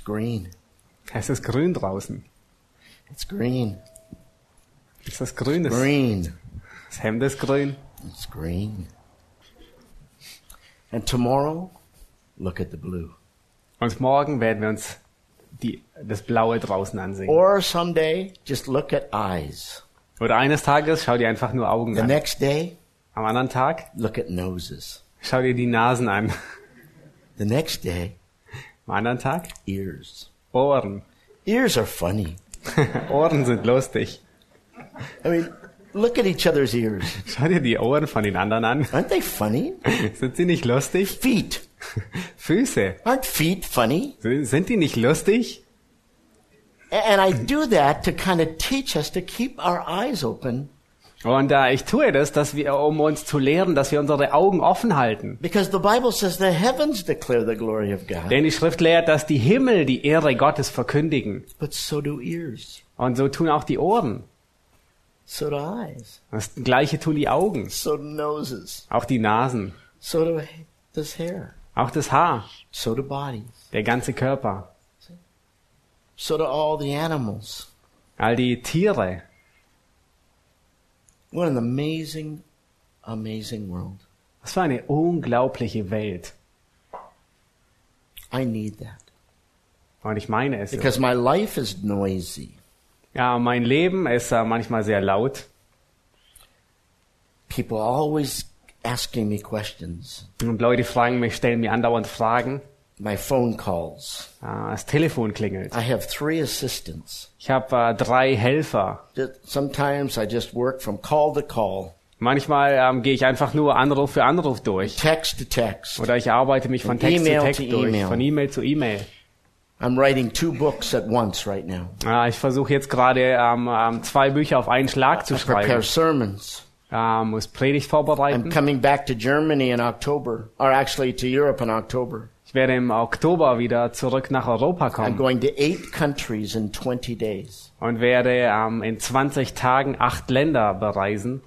It's green. Es ist grün draußen. It's green. Es ist grün. Das, Green. das Hemd ist grün. It's green. And tomorrow, look at the blue. Und morgen werden wir uns die, das Blaue draußen ansehen. Or someday, just look at eyes. Oder eines Tages schau dir einfach nur Augen The an. next day, Am anderen Tag look at noses. schau dir die Nasen an. The next day, Am anderen Tag ears. Ohren. Ears are funny. Ohren sind lustig. I mean, look at each other's ears. Schau dir die Ohren von den anderen an. Aren't they funny? Sind sie nicht lustig? Feet. Füße. Aren't feet funny? Sind die nicht lustig? And I do that to kind of teach us to keep our eyes open Und äh, ich tue das, dass wir, um uns zu lehren, dass wir unsere Augen offen halten. because the Bible says the heavens declare the glory of God, Denn die Schrift lehrt, dass die Himmel die Ehre Gottes verkündigen. but so do ears, Und so tun auch die Ohren. so do eyes, Das gleiche tun die Augen. so do noses, Auch die Nasen. so do does hair, Auch das Haar. so do bodies, Der ganze Körper. so do all the animals. All die Tiere. What an amazing, amazing world. Was für eine unglaubliche Welt. I need that Und ich meine es. because my life is noisy. Ja, mein Leben ist äh, manchmal sehr laut. People are always asking me questions. Und Leute fragen mich, stellen mir andauernd Fragen. My phone calls. Äh, das Telefon klingelt. I have three assistants. Ich habe äh, drei Helfer. Sometimes I just work from call to call, Manchmal ähm, gehe ich einfach nur Anruf für Anruf durch. text to text. Oder ich arbeite mich von Von Text zu Text durch. E-Mail. Von E-Mail zu E-Mail. I'm writing two books at once right now. Äh, ich versuche jetzt gerade ähm, ähm, zwei Bücher auf einen Schlag zu I prepare schreiben. sermons. Ähm, muss Predigt I'm vorbereiten. coming back to Germany in October, or actually to Europe in October. Ich werde im Oktober wieder zurück nach Europa I'm kommen going to eight countries in 20 days. und werde ähm, in 20 Tagen acht Länder bereisen.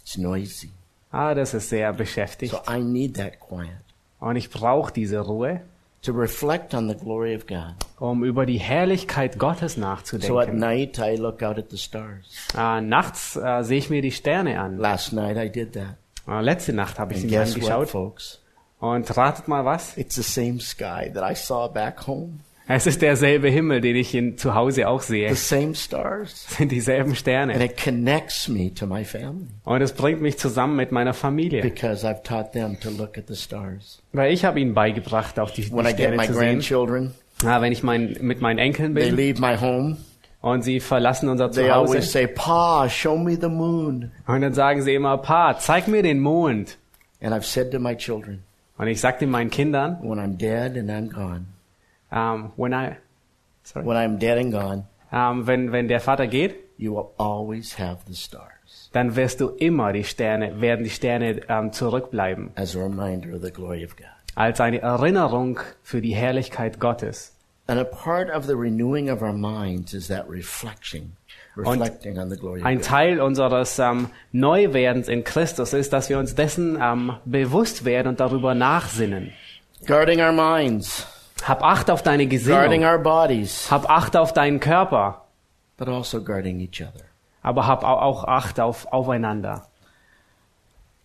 It's noisy. Ah, das ist sehr beschäftigt. So I need that quiet Und ich brauche diese Ruhe, to reflect on the glory of God. um über die Herrlichkeit Gottes So at nachzudenken. night I look out at the stars. Äh, nachts äh, sehe ich mir die Sterne an. Last night I did that. Äh, letzte Nacht habe ich And sie mir guess what, angeschaut. folks? Und ratet mal was? It's the same sky that I saw back home. Es ist derselbe Himmel, den ich in, zu Hause auch sehe. The Es same stars. sind dieselben And Sterne. it connects me to my family Und es bringt mich zusammen mit meiner Familie. because I've taught them to look at the stars. Weil ich habe ihnen beigebracht, auch die, die When I get Sterne my zu sehen. grandchildren, Ah, wenn ich mein, mit meinen Enkeln they bin leave my home. und sie verlassen unser They always Zuhause. say, Pa, show me the moon. Und dann sagen sie immer, Pa, zeig mir den Mond. And I've said to my children, Und ich sagte meinen Kindern, when I'm dead and I'm gone, ähm, when I, sorry, when I'm dead and gone, ähm, wenn, wenn der Vater geht, you will always have the stars dann wirst du immer die Sterne, werden die Sterne ähm, zurückbleiben. as a reminder of the glory of God. Als eine Erinnerung für die Herrlichkeit Gottes. And a part of the renewing of our minds is that reflection, of Ein. Teil unseres ähm, Neuwerdens in Christus ist, dass wir uns dessen ähm, bewusst werden und darüber nachsinnen. Guarding our minds, Hab Acht auf deine guarding Gesinnung. our bodies, Hab Acht auf deinen Körper. but also guarding each other. Aber hab au- auch Acht auf, aufeinander.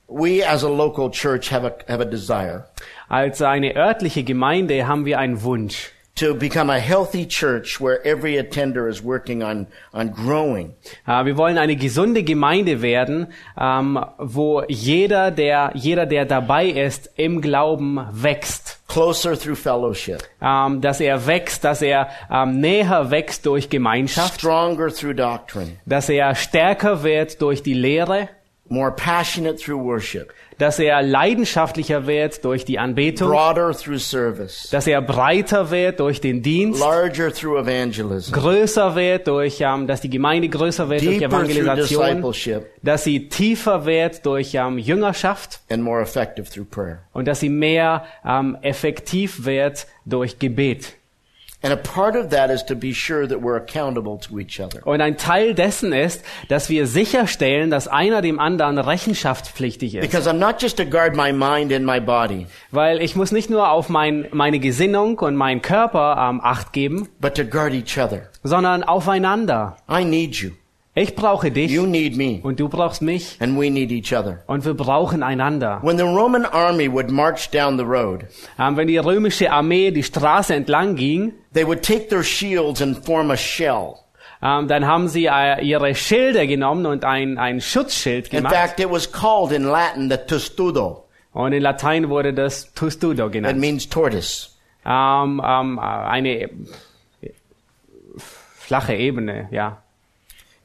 We as a local church have a, have a desire Als eine örtliche Gemeinde haben wir einen Wunsch, to become a healthy church where every attender is working on, on growing. Äh, Wir wollen eine gesunde Gemeinde werden, ähm, wo jeder, der, jeder, der dabei ist, im Glauben wächst. closer through fellowship, Ähm, dass er wächst, dass er ähm, näher wächst durch Gemeinschaft, stronger through doctrine, dass er stärker wird durch die Lehre, more passionate through worship, dass er leidenschaftlicher wird durch die Anbetung, broader through service, dass er breiter wird durch den Dienst, larger through evangelism, größer wird durch, ähm, dass die Gemeinde größer wird durch Evangelisation, dass sie tiefer wird durch ähm, Jüngerschaft and more effective through prayer. und dass sie mehr ähm, effektiv wird durch Gebet. Und ein Teil dessen ist, dass wir sicherstellen, dass einer dem anderen rechenschaftspflichtig ist. Because I'm not just to guard my mind and my body, Weil ich muss nicht nur auf mein, meine Gesinnung und meinen Körper ähm, Acht geben, but to guard each other. sondern aufeinander. I need you. Ich brauche dich You need me. und du brauchst mich And we need each other. und wir brauchen einander. When the Roman army would march down the road, Ähm, wenn die römische Armee die Straße entlang ging, they would take their shields and form a shell. ähm, dann haben sie äh, ihre Schilde genommen und ein, ein Schutzschild In gemacht. fact, it was called in Latin the testudo. Und in Latein wurde das Tustudo That genannt. means tortoise. Ähm, ähm, eine flache Ebene, ja.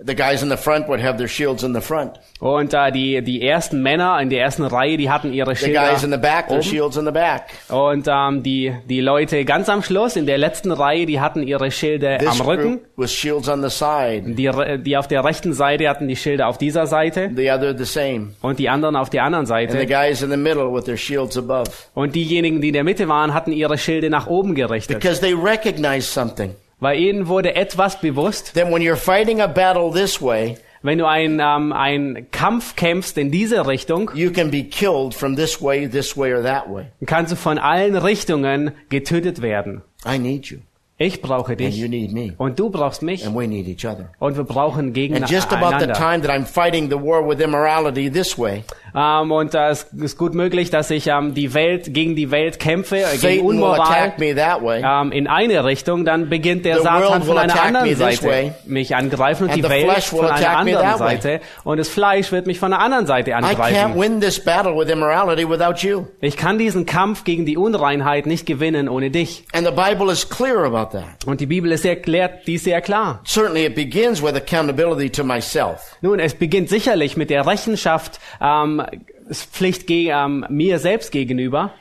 The guys in the front would have their shields in the front. Und äh, die, die ersten Männer in der ersten Reihe, die hatten ihre The guys in the Schilder back, their shields in the back. Und ähm, die, die Leute ganz am Schluss in der letzten Reihe, die hatten ihre Schilde This am Rücken. group was shields on the side. Die, die auf der rechten Seite hatten die Schilde auf dieser Seite The other the same. und die anderen auf der anderen And the Seite. guys in the middle with their shields above. Und diejenigen, die in der Mitte waren, hatten ihre Schilde nach oben gerichtet. Because they recognize something. Weil ihnen wurde etwas bewusst, That when you're fighting a battle this way, wenn du einen ähm, einen Kampf kämpfst in diese Richtung, you can be killed from this way, this way, or that way. kannst du von allen Richtungen getötet werden. I need you. Ich brauche And you dich need me. und du brauchst mich And we need each other. und wir brauchen And just about the gegeneinander. time that I'm fighting the war with immorality this way, Ähm, und äh, es ist gut möglich, dass ich ähm, die Welt gegen die Welt kämpfe, äh, gegen Satan will Unmoral attack me that way. ähm, in eine Richtung, dann beginnt der The Satan von einer anderen Seite way. mich angreifen und And die the Welt von einer anderen. Seite und das Fleisch wird mich von der anderen Seite I can't angreifen. win this battle with immorality without you. Ich kann diesen Kampf gegen die Unreinheit nicht gewinnen ohne dich. And the Bible is clear about that. Und die Bibel ist erklärt dies sehr klar. Certainly it begins with accountability to myself. Nun, es beginnt sicherlich mit der Rechenschaft ähm, Pflicht ge ähm, mir selbst gegenüber.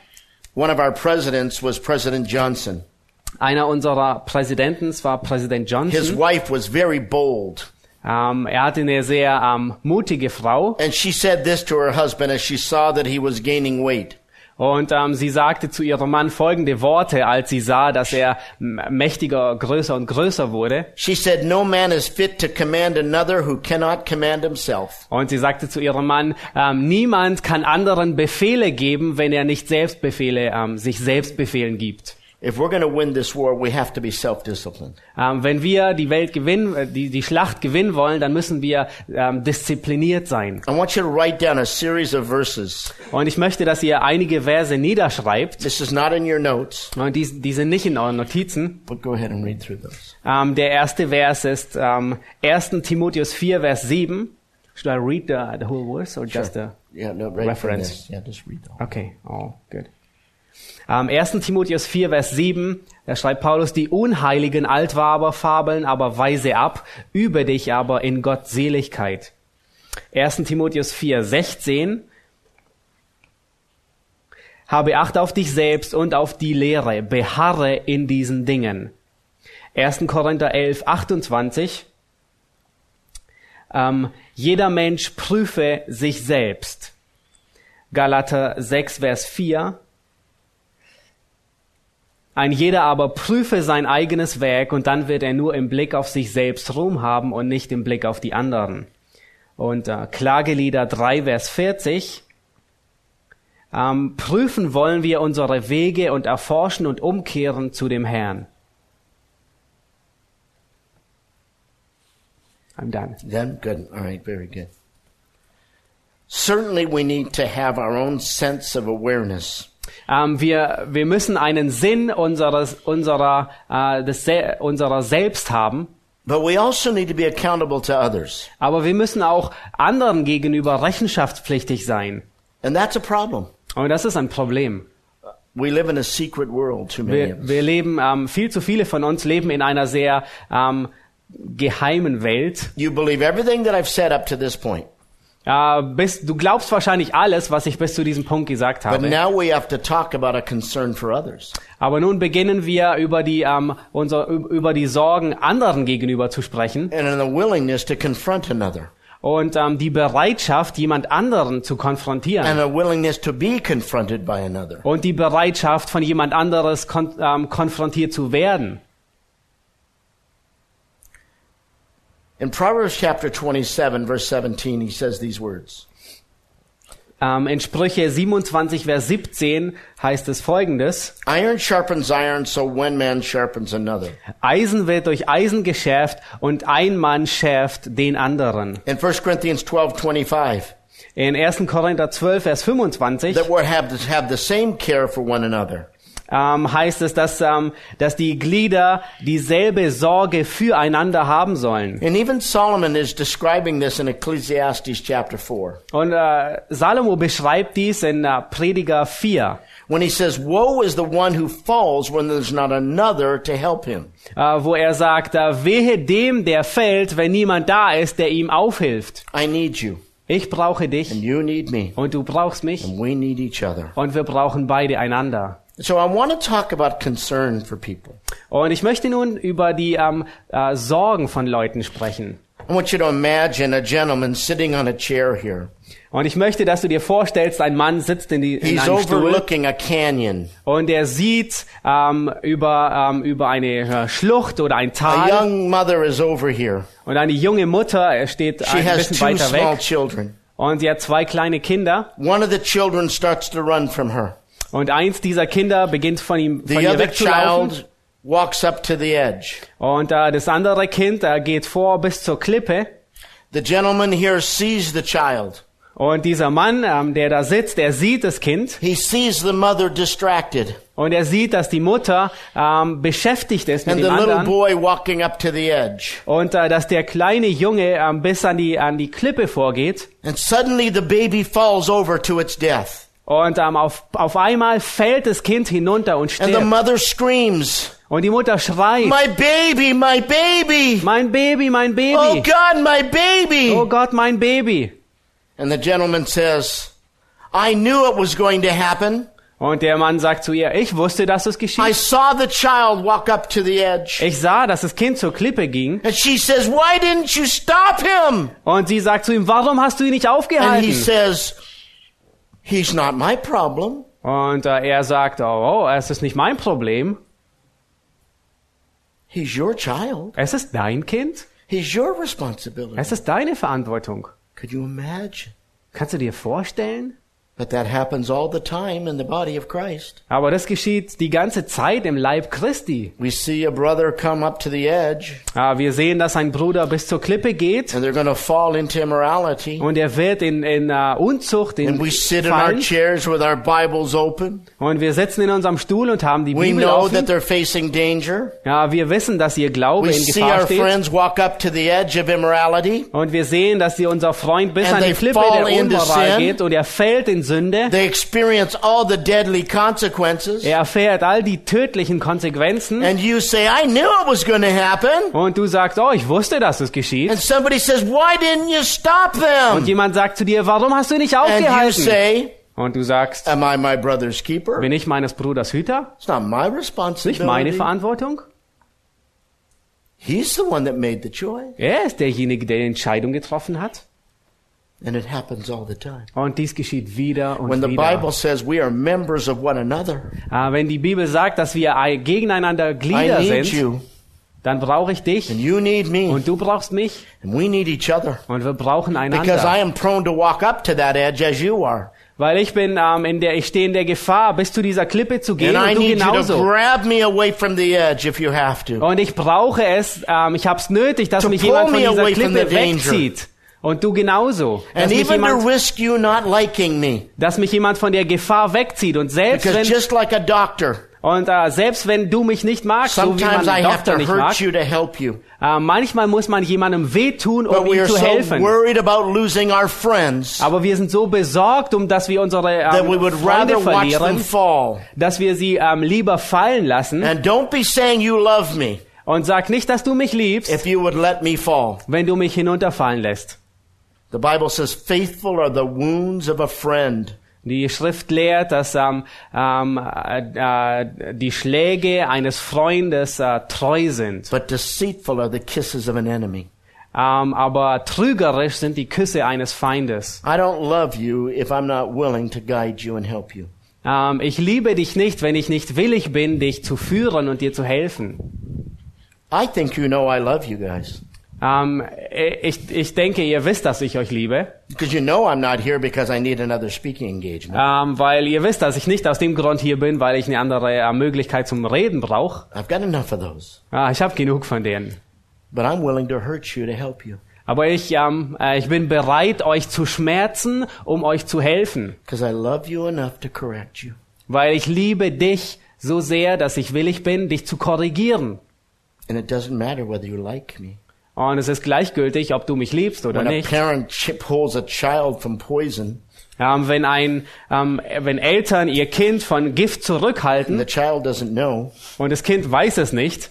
One of our presidents was President Johnson. Einer unserer Präsidenten war Präsident His Johnson. wife was very bold. Ähm, er hatte eine sehr ähm, mutige Frau And she said this to her husband as she saw that he was gaining weight. Und ähm, sie sagte zu ihrem Mann folgende Worte, als sie sah, dass er mächtiger, größer und größer wurde. She said, No man is fit to command another who cannot command himself. Und sie sagte zu ihrem Mann, ähm, niemand kann anderen Befehle geben, wenn er nicht selbst Befehle, ähm, sich selbst Befehlen gibt. If we're going to win this war, we have to be self-disciplined. Wenn wir die Welt gewinnen, äh, die, die Schlacht gewinnen wollen, dann müssen wir ähm, diszipliniert sein. I want you to write down a series of verses. Und ich möchte, dass ihr einige Verse niederschreibt. This is not in your notes, Und die, die sind nicht in euren Notizen. but go ahead and read through those. Ähm, der erste Vers ist ähm, 1. Timotheus 4, Vers 7. Should I read the, the whole verse or just the... Yeah, no, right Reference. Yeah, just read them. Okay, oh, good. Ähm, 1. Timotheus 4, Vers 7, da schreibt Paulus, die unheiligen Altwaber fabeln aber weise ab, übe dich aber in Gottseligkeit. 1. Timotheus 4, 16, habe Acht auf dich selbst und auf die Lehre, beharre in diesen Dingen. 1. Korinther 11, 28, ähm, jeder Mensch prüfe sich selbst. Galater 6, Vers 4. Ein jeder aber prüfe sein eigenes Werk und dann wird er nur im Blick auf sich selbst Ruhm haben und nicht im Blick auf die anderen. Und äh, Klagelieder 3, Vers 40. Ähm, prüfen wollen wir unsere Wege und erforschen und umkehren zu dem Herrn. I'm done. Then, good. All right, very good. Certainly, we need to have our own sense of awareness. Ähm, wir, wir müssen einen Sinn unseres, unserer, äh, des, Se- unserer selbst haben, But we also need to be accountable to others. aber wir müssen auch anderen gegenüber rechenschaftspflichtig sein. And that's a problem. Und das ist ein Problem. We live in a secret world, too many Wir, wir leben, ähm, viel zu viele von uns leben in einer sehr ähm, geheimen Welt. You believe everything that I've said up to this point. Äh, bis, du glaubst wahrscheinlich alles, was ich bis zu diesem Punkt gesagt But habe. now we have to talk about a concern for others. Aber nun beginnen wir über die, ähm, unser, über die Sorgen anderen gegenüber zu sprechen And in a willingness to confront another. und ähm, die Bereitschaft, jemand anderen zu konfrontieren. And a willingness to be confronted by another. und die Bereitschaft, von jemand anderes kon ähm, konfrontiert zu werden. In Proverbs chapter 27, verse 17, he says these words. Ähm, in Sprüche 27, Vers 17 heißt es folgendes. Iron sharpens iron, so one man sharpens another. Eisen wird durch Eisen geschärft und ein Mann schärft den anderen. In 1 Corinthians 12, 25, In 1. Korinther 12, Vers 25 that we have have the same care for one another. Ähm, heißt es, dass, ähm, dass die Glieder dieselbe Sorge füreinander haben sollen. And even Solomon is describing this in Ecclesiastes chapter 4. Und äh, Salomo beschreibt dies in äh, Prediger 4. When he says, Woe is the one who falls when there's not another to help him. äh, wo er sagt, äh, wehe dem, der fällt, wenn niemand da ist, der ihm aufhilft. I need you, Ich brauche and dich you need me, und du brauchst mich and we need each other. und wir brauchen beide einander. So I want to talk about concern for people. Und ich möchte nun über die ähm, äh, Sorgen von Leuten sprechen. I want you to imagine a gentleman sitting on a chair here. Und ich möchte, dass du dir vorstellst, ein Mann sitzt in, die, in He's einem Stuhl overlooking a canyon. und er sieht ähm, über, ähm, über eine äh, Schlucht oder ein A Tal young mother is over here. und eine junge Mutter er steht She ein bisschen weiter weg children. und sie hat zwei kleine Kinder One of the children starts to run from her. Und eins dieser Kinder beginnt von ihm The von ihr other wegzulaufen child walks up to the edge. und äh, das andere Kind äh, geht vor bis zur Klippe The gentleman here sees the child. und dieser Mann, ähm, der da sitzt, er sieht das Kind He sees the mother distracted und er sieht, dass die Mutter ähm, beschäftigt ist mit and the dem little anderen boy walking up to the edge. und äh, dass der kleine Junge ähm, bis an die an die Klippe vorgeht And suddenly the baby falls over to its death. Und ähm, auf auf einmal fällt das Kind hinunter und And the stirbt mother screams, und die Mutter schreit: My baby, my baby! Mein Baby, mein Oh Baby! God, my baby! Oh Gott, mein Baby! And the gentleman says, I knew it was going to happen. Und der Mann sagt zu ihr: Ich wusste, dass es I geschieht. saw the child walk up to the edge. Ich sah, dass das Kind zur Klippe ging And she says, Why didn't you stop him? und sie sagt zu ihm: Warum hast du ihn nicht And he aufgehalten? says, He's not my problem. Und äh, er sagt: Oh, oh, es ist nicht mein Problem. He's your child. Es ist dein Kind. He's your responsibility. Es ist deine Verantwortung. Could you imagine? Kannst du dir vorstellen? But that happens all the time in the body of Christ. Aber das geschieht die ganze Zeit im Leib Christi. We see a brother come up to the edge Ah, Wir sehen, dass ein Bruder bis zur Klippe geht and they're going to fall into immorality. und er wird in, in uh, Unzucht in And we sit in our fallen. chairs with our Bibles open. Und wir sitzen in unserem Stuhl und haben die We Bibel know that offen. they're facing danger. Ja, wir wissen, dass ihr Glaube We in see Gefahr our steht. friends walk up to the edge of immorality. Und wir sehen, dass ihr unser Freund bis And an die Klippe der Unmoral geht und er fällt in Sünde. They experience all the deadly consequences. Er erfährt all die tödlichen Konsequenzen. And you say, I knew it was going to happen. Und du sagst, oh, ich wusste, dass es geschieht. And somebody says, why didn't you stop Und them? jemand sagt zu dir, warum hast du nicht And you aufgehalten? say, Und du sagst, am I my brother's keeper? bin ich meines Bruders Hüter? It's not my Nicht meine responsibility. Verantwortung? He's the one that made the choice. Er ist derjenige, der die Entscheidung getroffen hat. And it happens all the time. Und dies geschieht wieder und When the wieder. Bible says we are members of one another, Ah, wenn die Bibel sagt, dass wir ein- gegeneinander I Glieder need sind, you, dann brauche ich dich and you need me, und du brauchst mich and we need each other. und wir brauchen Because einander. I am prone to walk up to that edge as you are. Weil ich bin ähm, in der, ich stehe in der Gefahr, bis zu dieser Klippe zu gehen And I und du genauso. Und ich brauche es, ähm, ich habe es nötig, dass To mich jemand von dieser Klippe wegzieht. Und du genauso. Dass And mich, jemand, risk you not liking me. dass mich jemand von der Gefahr wegzieht. Und selbst Because wenn, just like a doctor, und äh, selbst wenn du mich nicht magst, so wie man einen have Doktor to nicht mag, you to help you. äh, manchmal muss man jemandem wehtun, um ihm zu so helfen. worried about losing our friends Aber wir sind so besorgt, um dass wir unsere that we ähm, would Freunde verlieren, fall. dass wir sie ähm, lieber fallen lassen. And don't be saying you love me Und sag nicht, dass du mich liebst, if you would let me fall. wenn du mich hinunterfallen lässt. The Bible says, faithful are the wounds of a friend. Die Schrift lehrt, dass ähm, ähm, äh, äh, die Schläge eines Freundes äh, treu sind. But deceitful are the kisses of an enemy. Ähm, aber trügerisch sind die Küsse eines Feindes. I don't love you if I'm not willing to guide you and help you. Ähm, ich liebe dich nicht, wenn ich nicht willig bin, dich zu führen und dir zu helfen. I think you know I love you guys. Ähm, ich, ich denke, ihr wisst, dass ich euch liebe, Because you know I'm not here because I need another speaking engagement. ähm, weil ihr wisst, dass ich nicht aus dem Grund hier bin, weil ich eine andere äh, Möglichkeit zum Reden brauche. I've got enough of those. Ah, ich habe genug von denen. But I'm willing to hurt you to help you. Aber ich, ähm, äh, ich bin bereit, euch zu schmerzen, um euch zu helfen, Because I love you enough to correct you. weil ich liebe dich so sehr, dass ich willig bin, dich zu korrigieren. And it doesn't matter whether you like me. Und es ist gleichgültig, ob du mich liebst oder When a nicht. parent ch- pulls a child from poison, Ähm, wenn ein, ähm, wenn Eltern ihr Kind von Gift and zurückhalten the child doesn't know, und das Kind weiß es nicht,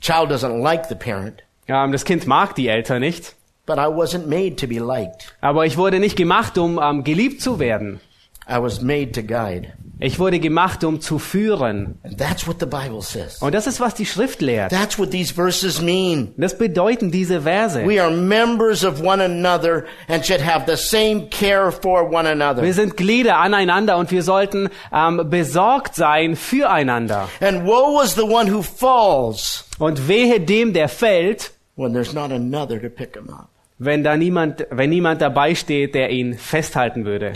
child doesn't like the parent, ähm, das Kind mag die Eltern nicht, but I wasn't made to be liked. aber ich wurde nicht gemacht, um ähm, geliebt zu werden. I was made to guide. Ich wurde gemacht, um zu führen. And that's what the Bible says. Und das ist, was die Schrift lehrt. That's what these verses mean. Das bedeuten diese Verse. We are members of one another and should have the same care for one Wir another. sind Glieder aneinander und wir sollten ähm, besorgt sein füreinander. And woe is the one who falls Und wehe dem, der fällt, when there's not another to pick him up. wenn da niemand, wenn niemand dabei steht, der ihn festhalten würde.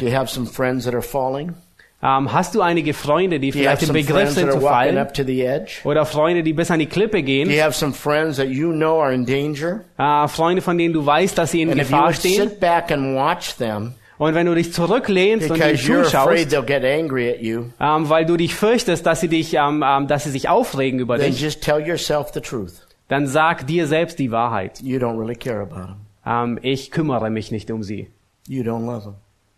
Falling? Ähm, hast du einige Freunde, die vielleicht im Begriff sind zu fallen? Oder Freunde, die bis an die Klippe gehen? you know are in danger? Äh, Freunde, von denen du weißt, dass sie in And Gefahr stehen? them Und wenn du dich zurücklehnst und afraid zuschaust, you, ähm, weil du dich fürchtest, dass sie dich, ähm, ähm, dass sie sich aufregen über dich, just tell yourself the truth. dann sag dir selbst die Wahrheit. You don't really care about them. Ich kümmere mich nicht um sie.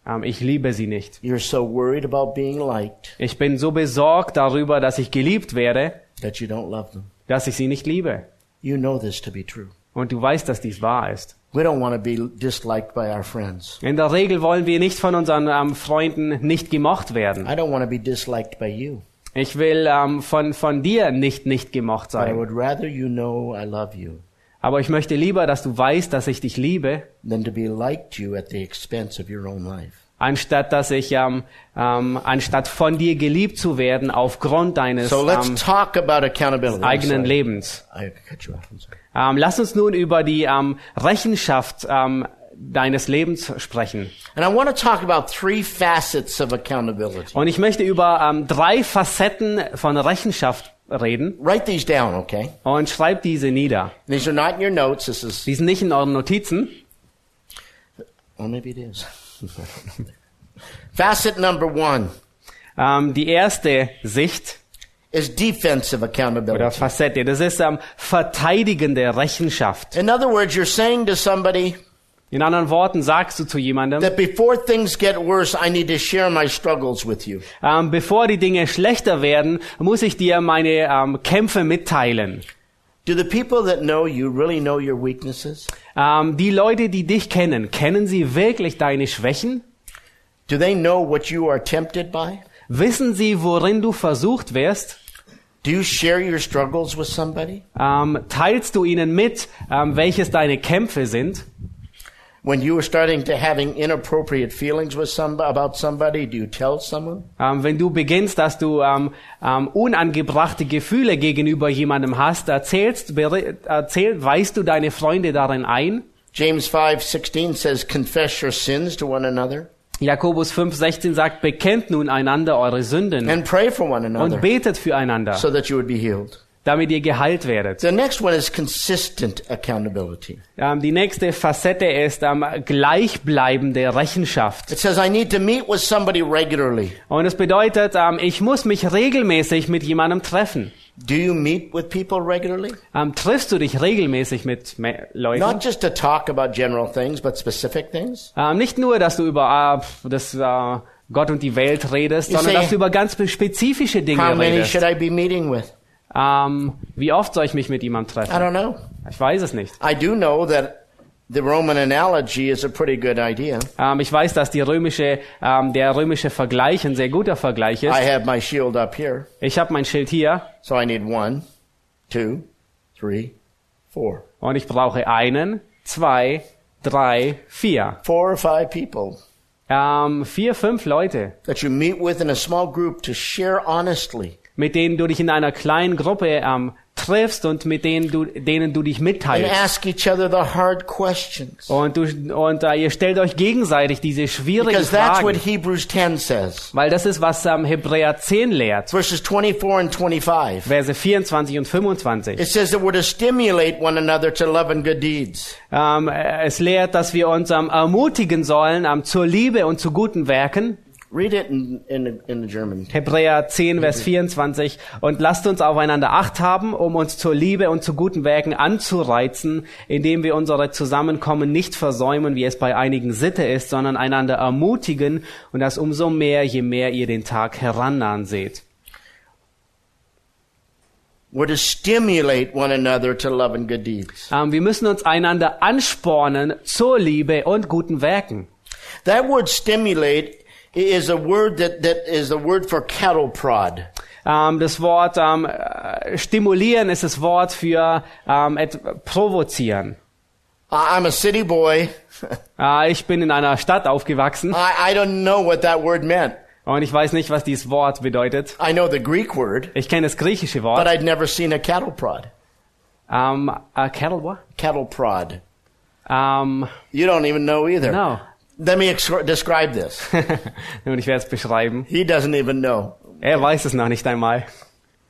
Them. Ähm, ich liebe sie nicht. You're so worried about being liked Ich bin so besorgt darüber, dass ich geliebt werde, that you don't love them. dass ich sie nicht liebe. You know this to be true. Und du weißt, dass dies wahr ist. We don't want to be disliked by our friends. In der Regel wollen wir nicht von unseren ähm, Freunden nicht gemocht werden. I don't want to be disliked by you, Ich will ähm, von, von dir nicht nicht gemocht but I sein. would rather you know I love you Aber ich möchte lieber, dass du weißt, dass ich dich liebe, than to be liked you at the expense of your own life. anstatt dass ich ähm, ähm, anstatt von dir geliebt zu werden aufgrund deines So let's ähm, talk about accountability. I'm eigenen sorry. Lebens. I cut you off. I'm sorry. Ähm, lass uns nun über die ähm, Rechenschaft ähm, deines Lebens sprechen. And I want to talk about three facets of accountability. Und ich möchte über ähm, drei Facetten von Rechenschaft reden Write these down, okay? und schreib diese nieder. These are not in your notes. This is, Die sind nicht in euren Notizen. well, maybe it is. Facet number one Ähm, die erste Sicht is defensive oder accountability. Facette, das ist ähm, verteidigende Rechenschaft. In other words, you're saying to somebody In anderen Worten sagst du zu jemandem, that before things get worse, I need to share my struggles with you. ähm, bevor die Dinge schlechter werden, muss ich dir meine ähm, Kämpfe mitteilen. Do the people that know you really know your weaknesses? Ähm, die Leute, die dich kennen, kennen sie wirklich deine Schwächen? Do they know what you are tempted by? Wissen sie, worin du versucht wirst? Do you share your struggles with somebody? Ähm, teilst du ihnen mit, ähm, welches deine Kämpfe sind? When you are starting to having inappropriate feelings with some, about somebody, do you tell someone? Ähm, wenn du beginnst, dass du ähm, ähm, unangebrachte Gefühle gegenüber jemandem hast, erzählst, erzähl, weist du deine Freunde darin ein? James 5:16 says, "Confess your sins to one another Jakobus 5,16 sagt, bekennt nun einander eure Sünden and pray for one und another betet füreinander, so that you would be healed." Damit ihr geheilt werdet. The next one is consistent accountability. Ähm, die nächste Facette ist ähm, gleichbleibende Rechenschaft. It says, "I need to meet with somebody regularly." Und es bedeutet, ähm, ich muss mich regelmäßig mit jemandem treffen. Do you meet with people regularly? Ähm, triffst du dich regelmäßig mit Leuten? Not just to talk about general things, but specific things? Ähm, nicht nur, dass du über äh, das, äh, Gott und die Welt redest, You sondern say- dass du über ganz spezifische How Dinge many redest. should I be meeting with? Ähm, wie oft soll ich mich mit jemandem I treffen? don't know. Ich weiß es nicht. I do know that The Roman analogy is a pretty good idea. Ähm, ich weiß, dass die römische, ähm, der römische Vergleich ein sehr guter Vergleich ist. I have my shield up here, Ich habe mein Schild hier so I need one, two, three, four. und ich brauche einen, zwei, drei, vier. Four or five people Ähm, vier, fünf Leute, that you meet with in a small group to share honestly mit denen du dich in einer kleinen Gruppe ähm, triffst und mit denen du, denen du dich mitteilst. ask each other the hard questions. Und, du, und äh, ihr stellt euch gegenseitig diese schwierigen Because that's what Fragen. Hebrews 10 says. Weil das ist, was ähm, Hebräer 10 lehrt. Verses 24 and 25. Verse 24 und 25. It says that we're to stimulate one another to love and good deeds. Ähm, äh, es lehrt, dass wir uns ähm, ermutigen sollen zur Liebe und zu guten Werken. Read it in, in, the- in the German. Hebräer 10, Vers 24. Und lasst uns aufeinander Acht haben, um uns zur Liebe und zu guten Werken anzureizen, indem wir unsere Zusammenkommen nicht versäumen, wie es bei einigen Sitte ist, sondern einander ermutigen und das umso mehr, je mehr ihr den Tag herannahen seht. We're to stimulate one another to love and good deeds. Ähm, wir müssen uns einander anspornen zur Liebe und guten Werken. That word stimulate is a word that, that is a word for cattle prod. Ähm, das Wort ähm, äh, stimulieren ist das Wort für ähm, et- provozieren. I'm a city boy. Äh, ich bin in einer Stadt aufgewachsen I, I don't know what that word meant. und ich weiß nicht, was dieses Wort bedeutet. I know the Greek word, Ich kenne das griechische but Wort. I'd never seen a cattle prod. Ähm, äh, cattle what? Cattle prod. Ähm, You don't even know either. no. Let me describe this. und ich werde es beschreiben. He doesn't even know. Er weiß es noch nicht einmal.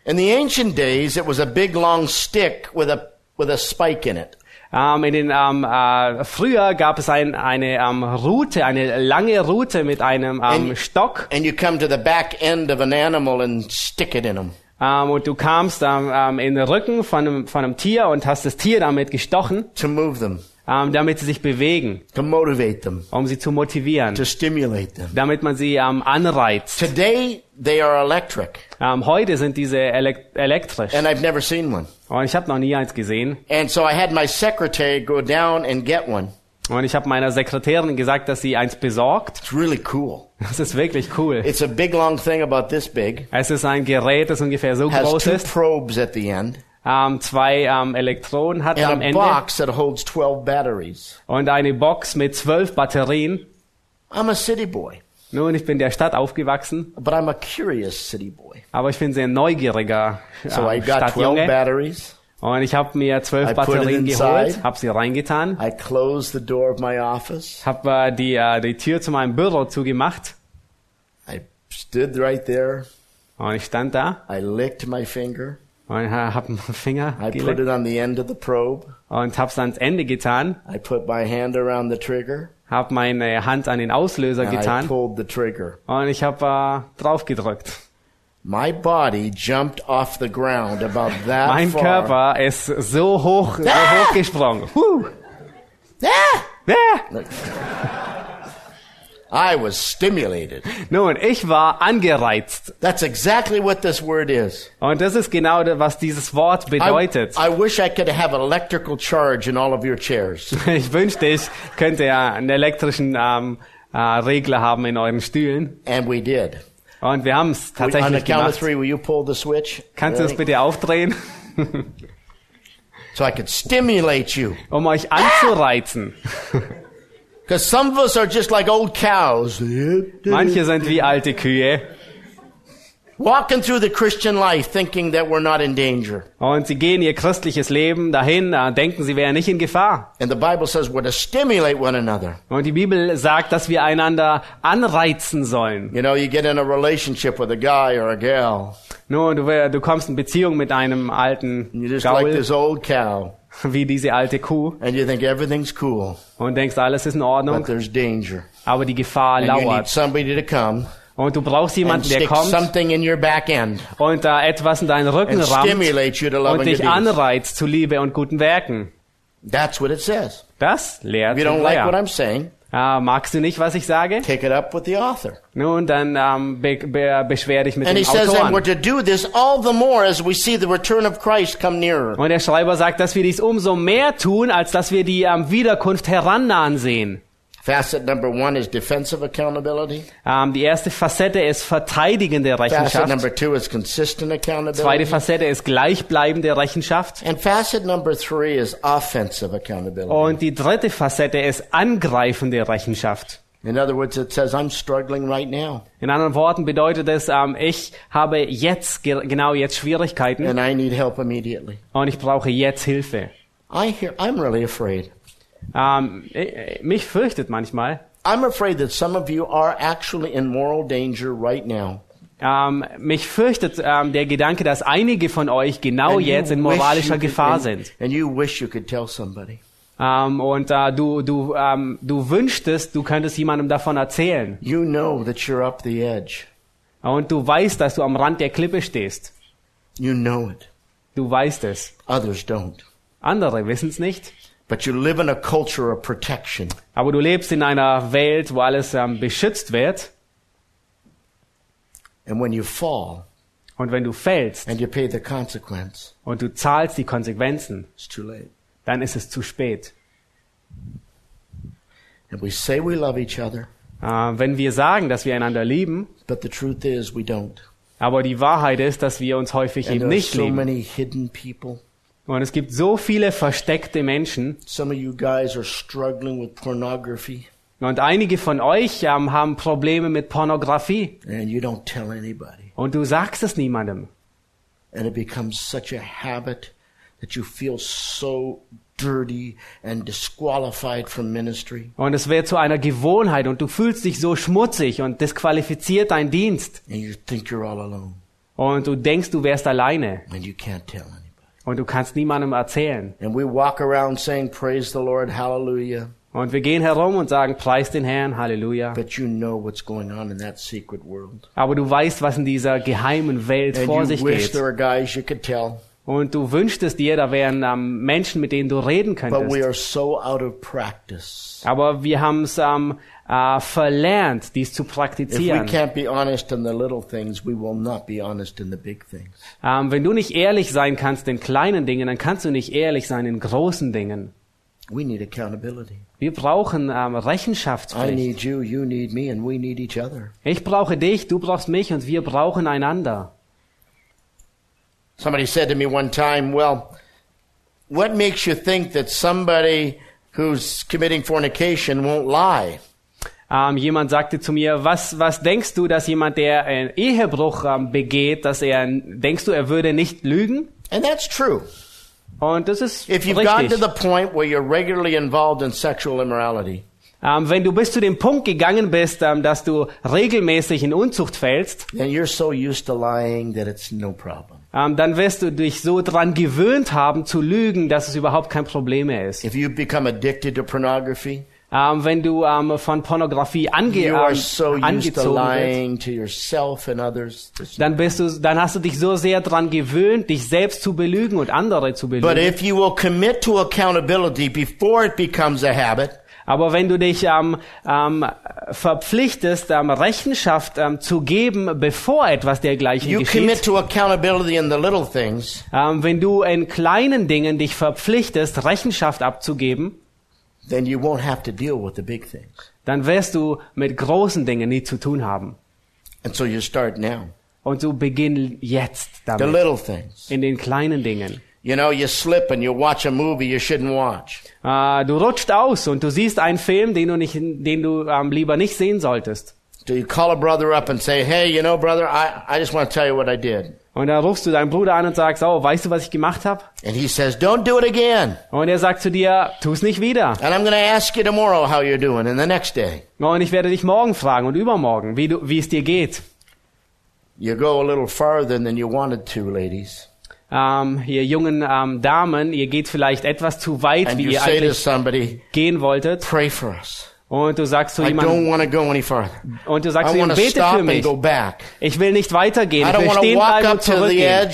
In the ancient days, it was a big long stick with a with a spike in it. Ähm, in den, ähm, äh, früher gab es ein, eine ähm, Route, eine lange Route mit einem And- Stock. And you come to the back end of an animal and stick it in. Ähm, und du kamst in den Rücken von einem, von einem Tier und hast das Tier damit gestochen, to move them, ähm, damit sie sich bewegen, to motivate them, um sie zu motivieren, to stimulate them. damit man sie ähm, anreizt. Today, they are electric, Ähm, heute sind diese elek elektrisch and I've never seen one. und ich habe noch nie eins gesehen. And so I had my secretary go down and get one. Und ich habe meiner Sekretärin gesagt, dass sie eins besorgt. It's really cool. Das ist wirklich cool. It's a big long thing about this big. Es ist ein Gerät, das ungefähr so Has groß two ist. probes at the end Ähm, zwei ähm, Elektroden hat am Ende box that holds 12 batteries. und eine Box mit zwölf Batterien. I'm a city boy, Nun, ich bin in der Stadt aufgewachsen, but I'm a curious city boy. aber ich bin sehr neugieriger So I ähm, got 12 Stadtjunge. batteries. Und ich habe mir zwölf Batterien geholt, habe sie reingetan, habe äh, die, äh, die Tür zu meinem Büro zugemacht I stood right there. und ich stand da I licked my finger. Und habe meinen Finger I put it on the end of the probe. und habe es ans Ende getan, I put my hand around the trigger. habe meine Hand an den Auslöser And I getan pulled the trigger. und ich habe äh, drauf gedrückt. My body jumped off the ground about that Mein far. Körper ist so hoch, so Ah! hoch gesprungen. Huh. Ah! I was stimulated. Nun, ich war angereizt. That's exactly what this word is. Und das ist genau das, was dieses Wort I, bedeutet. I wish I could have electrical charge in all of your chairs. Ich wünschte, ich könnte ja einen elektrischen ähm, äh, Regler haben in euren Stühlen. And we did. Und wir haben es On the tatsächlich of gemacht. three, will you pull the switch? Kannst du es bitte aufdrehen, So I could stimulate you. um euch anzureizen? Because some of us are just like old cows. Manche sind wie alte Kühe Walking through the Christian life thinking that we're not in danger. und sie gehen ihr christliches Leben dahin, denken, sie wären nicht in Gefahr. And the Bible says we're to stimulate one another. Und die Bibel sagt, dass wir einander anreizen sollen. You know, you get in a relationship with a guy or a gal, Nun, du, du kommst in Beziehung mit einem alten and just like Gaul, this old cow, wie diese alte Kuh, and you think everything's cool, und denkst, alles ist in Ordnung, but there's danger. aber die Gefahr And you need lauert. somebody to come Und du brauchst and jemanden, der kommt something in your back end und da etwas in deinen Rücken rammt und dich anreizt zu Liebe und guten Werken. That's what it says. Das lehrt If you don't like what. I'm saying, Ah, magst du nicht, was ich sage? Take it up with the author. Nun, dann ähm, be be beschwer dich mit And he dem says, and we're Autoren. to do this all the more as we see the return of Christ come nearer. Und der Schreiber sagt, dass wir dies umso mehr tun, als dass wir die ähm, Wiederkunft herannahen sehen. Facet number one is defensive accountability. Ähm, die erste Facette ist verteidigende Facet Rechenschaft. number two is consistent Zweite accountability. Facette ist gleichbleibende Rechenschaft. And facet number three is offensive accountability. Und die dritte Facette ist angreifende Rechenschaft. In other words, it says, I'm struggling right now In anderen Worten bedeutet es, ähm, ich habe jetzt, ge genau jetzt Schwierigkeiten and I need help immediately. und ich brauche jetzt Hilfe. I hear, I'm really afraid. Ähm, äh, mich fürchtet manchmal. I'm afraid that some of you are actually in moral danger right now. Ähm, mich fürchtet ähm, der Gedanke, dass einige von euch genau And jetzt in moralischer could- Gefahr and- sind. And you wish you could tell somebody. Und äh, du, du, du wünschtest, du könntest jemandem davon erzählen. You know that you're up the edge. Und du weißt, dass du am Rand der Klippe stehst. You know it. Du weißt es. Others don't. Andere wissen es nicht. But you live in a culture of protection. Aber du lebst in einer Welt, wo alles ähm, beschützt wird. And when you fall Und wenn du fällst and you pay the consequence, und du zahlst die Konsequenzen, it's too late. dann ist es zu spät. And we say we love each other, Äh, wenn wir sagen, dass wir einander lieben, but the truth is we don't. aber die Wahrheit ist, dass wir uns häufig And eben nicht so lieben. Und es gibt so viele versteckte Menschen. Some of you guys are struggling with pornography Und einige von euch ähm, haben Probleme mit Pornografie. and you don't tell anybody. Und du sagst es niemandem. And it becomes such a habit that you feel so dirty and disqualified from ministry. Und es wird zu einer Gewohnheit und du fühlst dich so schmutzig und disqualifiziert dein Dienst. And you think you're all alone Und du denkst, du wärst alleine. and you can't tell anybody. Und du kannst niemandem erzählen. And we walk around saying, Praise the Lord, hallelujah. Und wir gehen herum und sagen, preis den Herrn, Halleluja. But you know what's going on in that secret world. Aber du weißt, was in dieser geheimen Welt vor And sich you wish geht. Und du wünschtest dir, da wären ähm, Menschen, mit denen du reden But we könntest. are so out of practice. Aber wir haben es ähm, äh, verlernt, dies zu praktizieren. Ähm, wenn du nicht ehrlich sein kannst in kleinen Dingen, dann kannst du nicht ehrlich sein in großen Dingen. We need accountability. Wir brauchen ähm, I Rechenschaftspflicht. need you, you need me, and we need each other. Ich brauche dich, du brauchst mich und wir brauchen einander. Somebody said to me one time, Well, what makes you think that somebody who's committing fornication won't lie? Ähm, jemand sagte zu mir, was, was denkst du, dass jemand, der einen Ehebruch ähm, begeht, dass er, denkst du, er würde nicht lügen? And that's true. Und das ist If you've gotten to richtig. the point where you're regularly involved in sexual immorality, Ähm, wenn du bis zu dem Punkt gegangen bist, ähm, dass du regelmäßig in Unzucht fällst, then you're so used to lying that it's no problem. ähm, dann wirst du dich so dran gewöhnt haben zu lügen, dass es überhaupt kein Problem mehr ist. If you become addicted to pornography, Ähm, wenn du ähm, von Pornografie ange are ähm, so angezogen wirst, dann bist du, dann hast du dich so sehr dran gewöhnt, dich selbst zu belügen und andere zu belügen. But if you will commit to accountability before it becomes a habit, Aber wenn du dich verpflichtest, Rechenschaft zu geben, bevor etwas dergleichen you geschieht, to accountability in the little things, wenn du in kleinen Dingen dich verpflichtest, Rechenschaft abzugeben, then you won't have to deal with the big things. dann wirst du mit großen Dingen nie zu tun haben. And so you start now. Und so beginn jetzt damit. The little things. in den kleinen Dingen. You know, you slip and you watch a movie you shouldn't watch. Äh, du rutscht aus und du siehst einen Film, den du, nicht, den du ähm, lieber nicht sehen solltest. Do you call a brother up and say, hey, you know, brother, I, I just want to tell you what I did. Und dann rufst du deinen Bruder an und sagst, oh, weißt du, was ich gemacht habe? And he says, don't do it again. Und er sagt zu dir, tu's nicht wieder. And I'm going to ask you tomorrow how you're doing and the next day. Und ich werde dich morgen fragen und übermorgen, wie, du, wie es dir geht. You go a little farther than you wanted to, ladies. Ähm, ihr jungen ähm, Damen, ihr geht vielleicht etwas zu weit, And wie ihr eigentlich somebody, gehen wolltet. pray for us. Und du sagst zu jemandem, und du sagst zu ihm, bete für mich. Ich will nicht weitergehen. Ich will stehen bleiben und zurückgehen.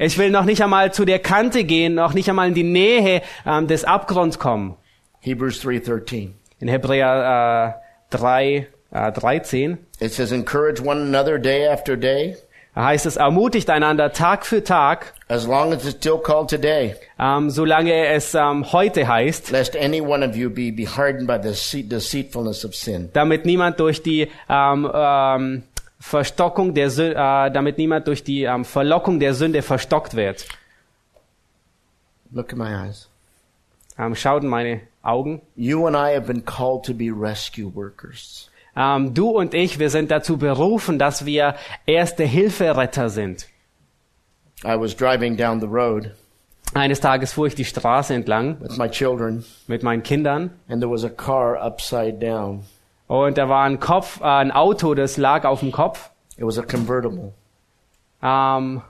Ich will noch nicht einmal zu der Kante gehen, noch nicht einmal in die Nähe ähm, des Abgrunds kommen. Hebrews 3:13. in Hebräer äh, 3, äh, 13. It says, encourage one another day after day, Da heißt es, ermutigt einander Tag für Tag, as long as it's still called today, ähm, solange es ähm, heute heißt, lest any one of you be, be hardened by the deceit- deceitfulness of sin. damit niemand durch die ähm, ähm, Verstockung der äh, damit niemand durch die ähm, Verlockung der Sünde verstockt wird. Look at my eyes. Ähm, schaut in meine Augen. You and I have been called to be rescue workers. Ähm, du und ich, wir sind dazu berufen, dass wir erste Hilferetter sind. I was driving down the road Eines Tages fuhr ich die Straße entlang with my children, mit meinen Kindern and there was a car upside down. und da war ein Kopf, äh, ein Auto, das lag auf dem Kopf. It was a convertible, Ähm,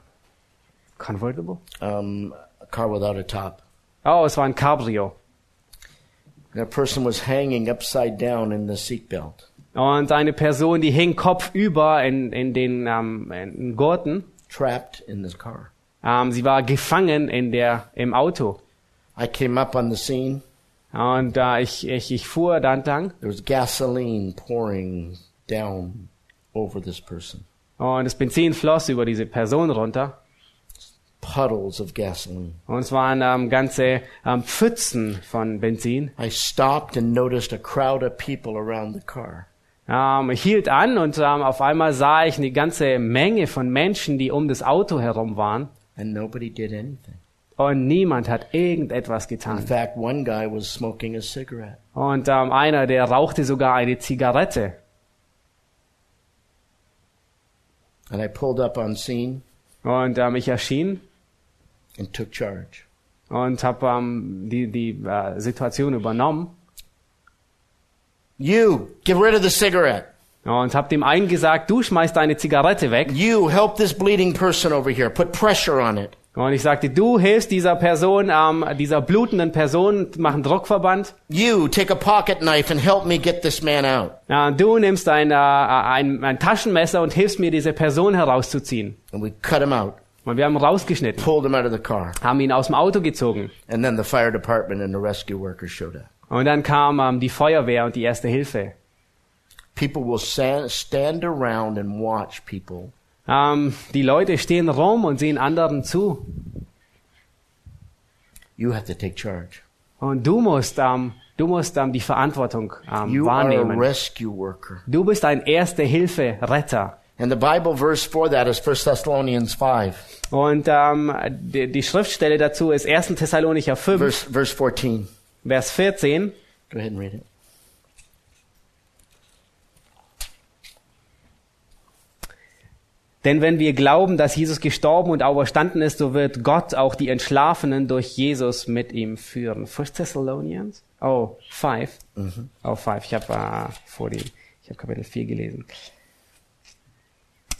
convertible? um, a car without a top. Oh, es war ein Cabrio. And a person was hanging upside down in the seatbelt. Und eine Person, die hing kopfüber in, in den ähm, in Gurten. trapped in this car. Ähm, sie war gefangen in der, im Auto. I came up on the scene. Und äh, ich, ich, ich fuhr da entlang There was gasoline pouring down over this person. und das Benzin floss über diese Person runter. Puddles of gasoline. Und es waren ähm, ganze ähm, Pfützen von Benzin. I stopped and noticed a crowd of people around the car. Ähm, ich hielt an und ähm, auf einmal sah ich eine ganze Menge von Menschen, die um das Auto herum waren. And nobody did anything. Und niemand hat irgendetwas In getan. fact, one guy was smoking a cigarette. Und ähm, einer, der rauchte sogar eine Zigarette. And I pulled up on scene Und ähm, ich erschien and took charge. und habe ähm, die, die äh, Situation übernommen You, get rid of the cigarette. und habe dem einen gesagt, du schmeißt deine Zigarette weg. You, help this bleeding person over here. Put pressure on it. Und ich sagte, du hilfst dieser Person, ähm, dieser blutenden Person, mach einen Druckverband. You, take a pocket knife and help me get this man out. Ja, du nimmst ein, äh, ein, ein Taschenmesser und hilfst mir, diese Person herauszuziehen. And we cut him out, Und wir haben ihn rausgeschnitten, pulled him out of the car. haben ihn aus dem Auto gezogen. And then the fire department and the rescue workers showed up. Und dann kam ähm, die Feuerwehr und die Erste Hilfe. People will stand, around and watch people Ähm, die Leute stehen rum und sehen anderen zu. You have to take charge. Und du musst, ähm, du musst ähm, die Verantwortung You are a wahrnehmen. rescue worker. Du bist ein Erste-Hilfe-Retter. And the Bible verse for that is 1 Thessalonians 5, Und die, die Schriftstelle dazu ist 1. Thessalonicher 5, verse, verse 14. Vers 14. Go ahead and read it. Denn wenn wir glauben, dass Jesus gestorben und auferstanden ist, so wird Gott auch die Entschlafenen durch Jesus mit ihm führen. 1 Thessalonians? Oh, 5. Oh, 5. Ich habe äh, vor die, ich habe Kapitel 4 gelesen.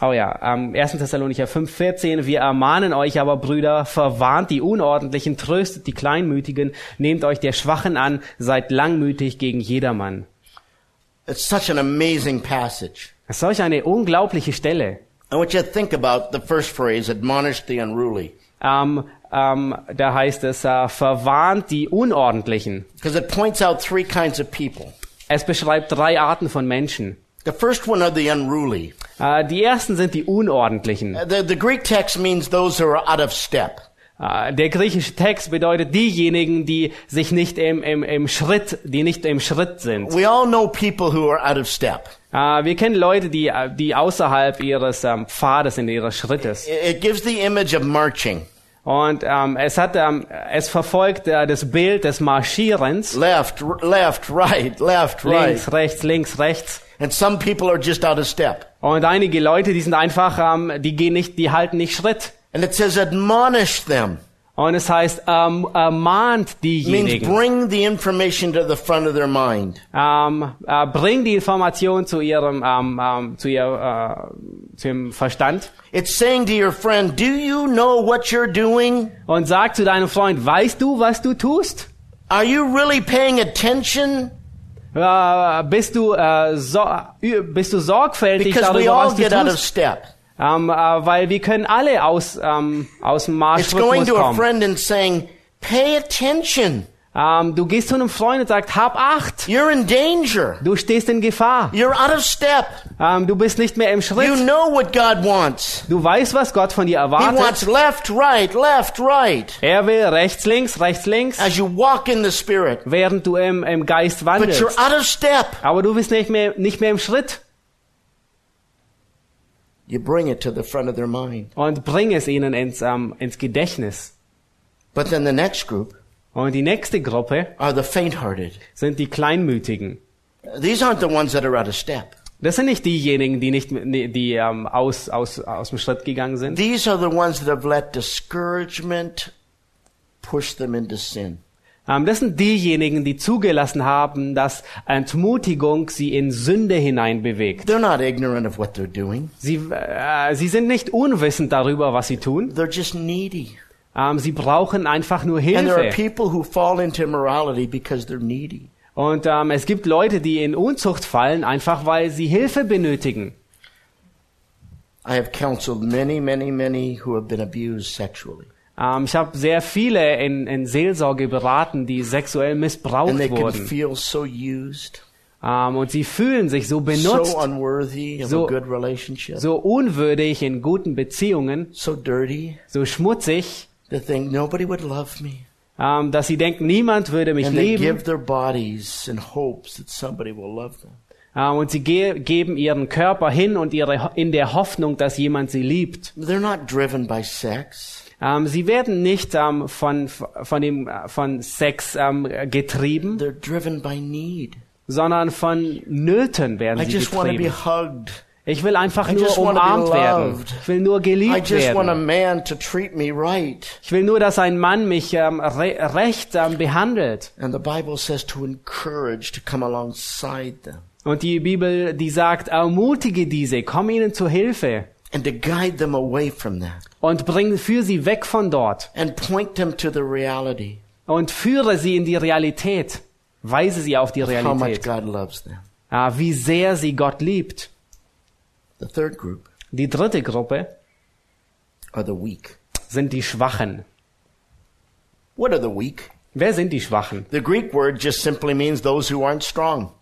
Oh ja, am 1. Thessalonicher 5, 14. Wir ermahnen euch aber, Brüder, verwarnt die Unordentlichen, tröstet die Kleinmütigen, nehmt euch der Schwachen an, seid langmütig gegen jedermann. It's such an amazing passage. Das ist solch eine unglaubliche Stelle. I want you to think about the first phrase, admonish the unruly. Ähm, ähm, da heißt es, äh, verwarnt die Unordentlichen. Because it points out three kinds of people. Es beschreibt drei Arten von Menschen. The first one are the unruly. Äh, die ersten sind die Unordentlichen. Uh, The, the Greek text means those who are out of step. Äh, der griechische Text bedeutet diejenigen, die sich nicht im, im, im Schritt, die nicht im Schritt sind. We all know people who are out of step. Äh, wir kennen Leute, die, die außerhalb ihres ähm, Pfades, in ihres Schrittes. It it gives the image of marching. Und ähm, es hat, ähm, es verfolgt äh, das Bild des Marschierens. Left, left, right, left, right. Links, rechts, links, rechts. And some people are just out of step. Und einige Leute, die sind einfach, ähm, die gehen nicht, die halten nicht Schritt. And it says admonish them. Und es heißt, ähm, ermahnt means diejenigen. bring the information to the front of their mind. Ähm, äh, bring die Information zu ihrem, ähm, ähm, zu ihr, äh, zu ihrem Verstand It's saying to your friend, do you know what you're doing? und sag zu deinem Freund, weißt du, was du tust? Are you really paying attention? Äh, bist du, äh, so, bist du sorgfältig Because we darüber, all was du get out of tust? step. Ähm, äh, weil wir können alle aus, ähm, aus dem It's going Marschrhythmus to a kommen. friend and saying, pay attention. Ähm, du gehst zu einem Freund und sagst, hab Acht, You're in danger. du stehst in Gefahr. You're out of step. Ähm, du bist nicht mehr im You Schritt. know what God wants. Du weißt, was Gott von dir He erwartet. wants left, right, left, right. Er will rechts, links, rechts, links, As you walk in the Spirit. während du im, im Geist But wandelst. you're out of step. Aber du bist nicht mehr, nicht mehr im Schritt. You bring it to the front of their mind. Und bring es ihnen ins, ähm, ins Gedächtnis. But then the next group Und die nächste Gruppe are the faint-hearted. sind die Kleinmütigen. These aren't the ones that are out of step. Das sind nicht diejenigen, die nicht, die, die ähm, aus, aus, aus dem Schritt gegangen sind. These are the ones that have let discouragement push them into sin. Das sind diejenigen, die zugelassen haben, dass Entmutigung sie in Sünde hineinbewegt. They're not ignorant of what they're doing. Sie, äh, sie sind nicht unwissend darüber, was sie tun. They're just needy. Ähm, sie brauchen einfach nur And there are Hilfe. people who fall into immorality because they're needy. Und ähm, es gibt Leute, die in Unzucht fallen, einfach weil sie Hilfe benötigen. I have counseled many, many, many who have been abused sexually. Ähm, ich habe sehr viele in, in Seelsorge beraten, die sexuell missbraucht wurden. so used, Ähm, und sie fühlen sich so benutzt, so So- unwürdig in guten Beziehungen, so dirty. so schmutzig, They think nobody would love me. ähm, dass sie denken, niemand würde mich And lieben. und sie ge geben ihren Körper hin und ihre, in der Hoffnung, dass jemand sie liebt. They're not driven by sex. Ähm, sie werden nicht ähm, von, von, dem, äh, von Sex ähm, getrieben, They're driven by need. sondern von Nöten werden I sie just want to be getrieben. hugged. Ich will einfach I nur just wanna be umarmt werden. loved. Ich will nur I geliebt just want a werden. man to treat me right. Ich will nur, dass ein Mann mich ähm, re recht ähm, behandelt. And the Bible says to encourage, to come alongside them Und die Bibel, die sagt, ermutige diese, komm ihnen zu Hilfe and to guide them away from that und bring für sie weg von dort and point them to the reality und führe sie in die Realität. Weise sie auf die Realität. how much. God loves them. Ah, wie sehr sie Gott liebt. The third group Die dritte Gruppe are the weak. sind die Schwachen. What are the weak? Wer sind die Schwachen? The Greek word just simply means those who aren't strong.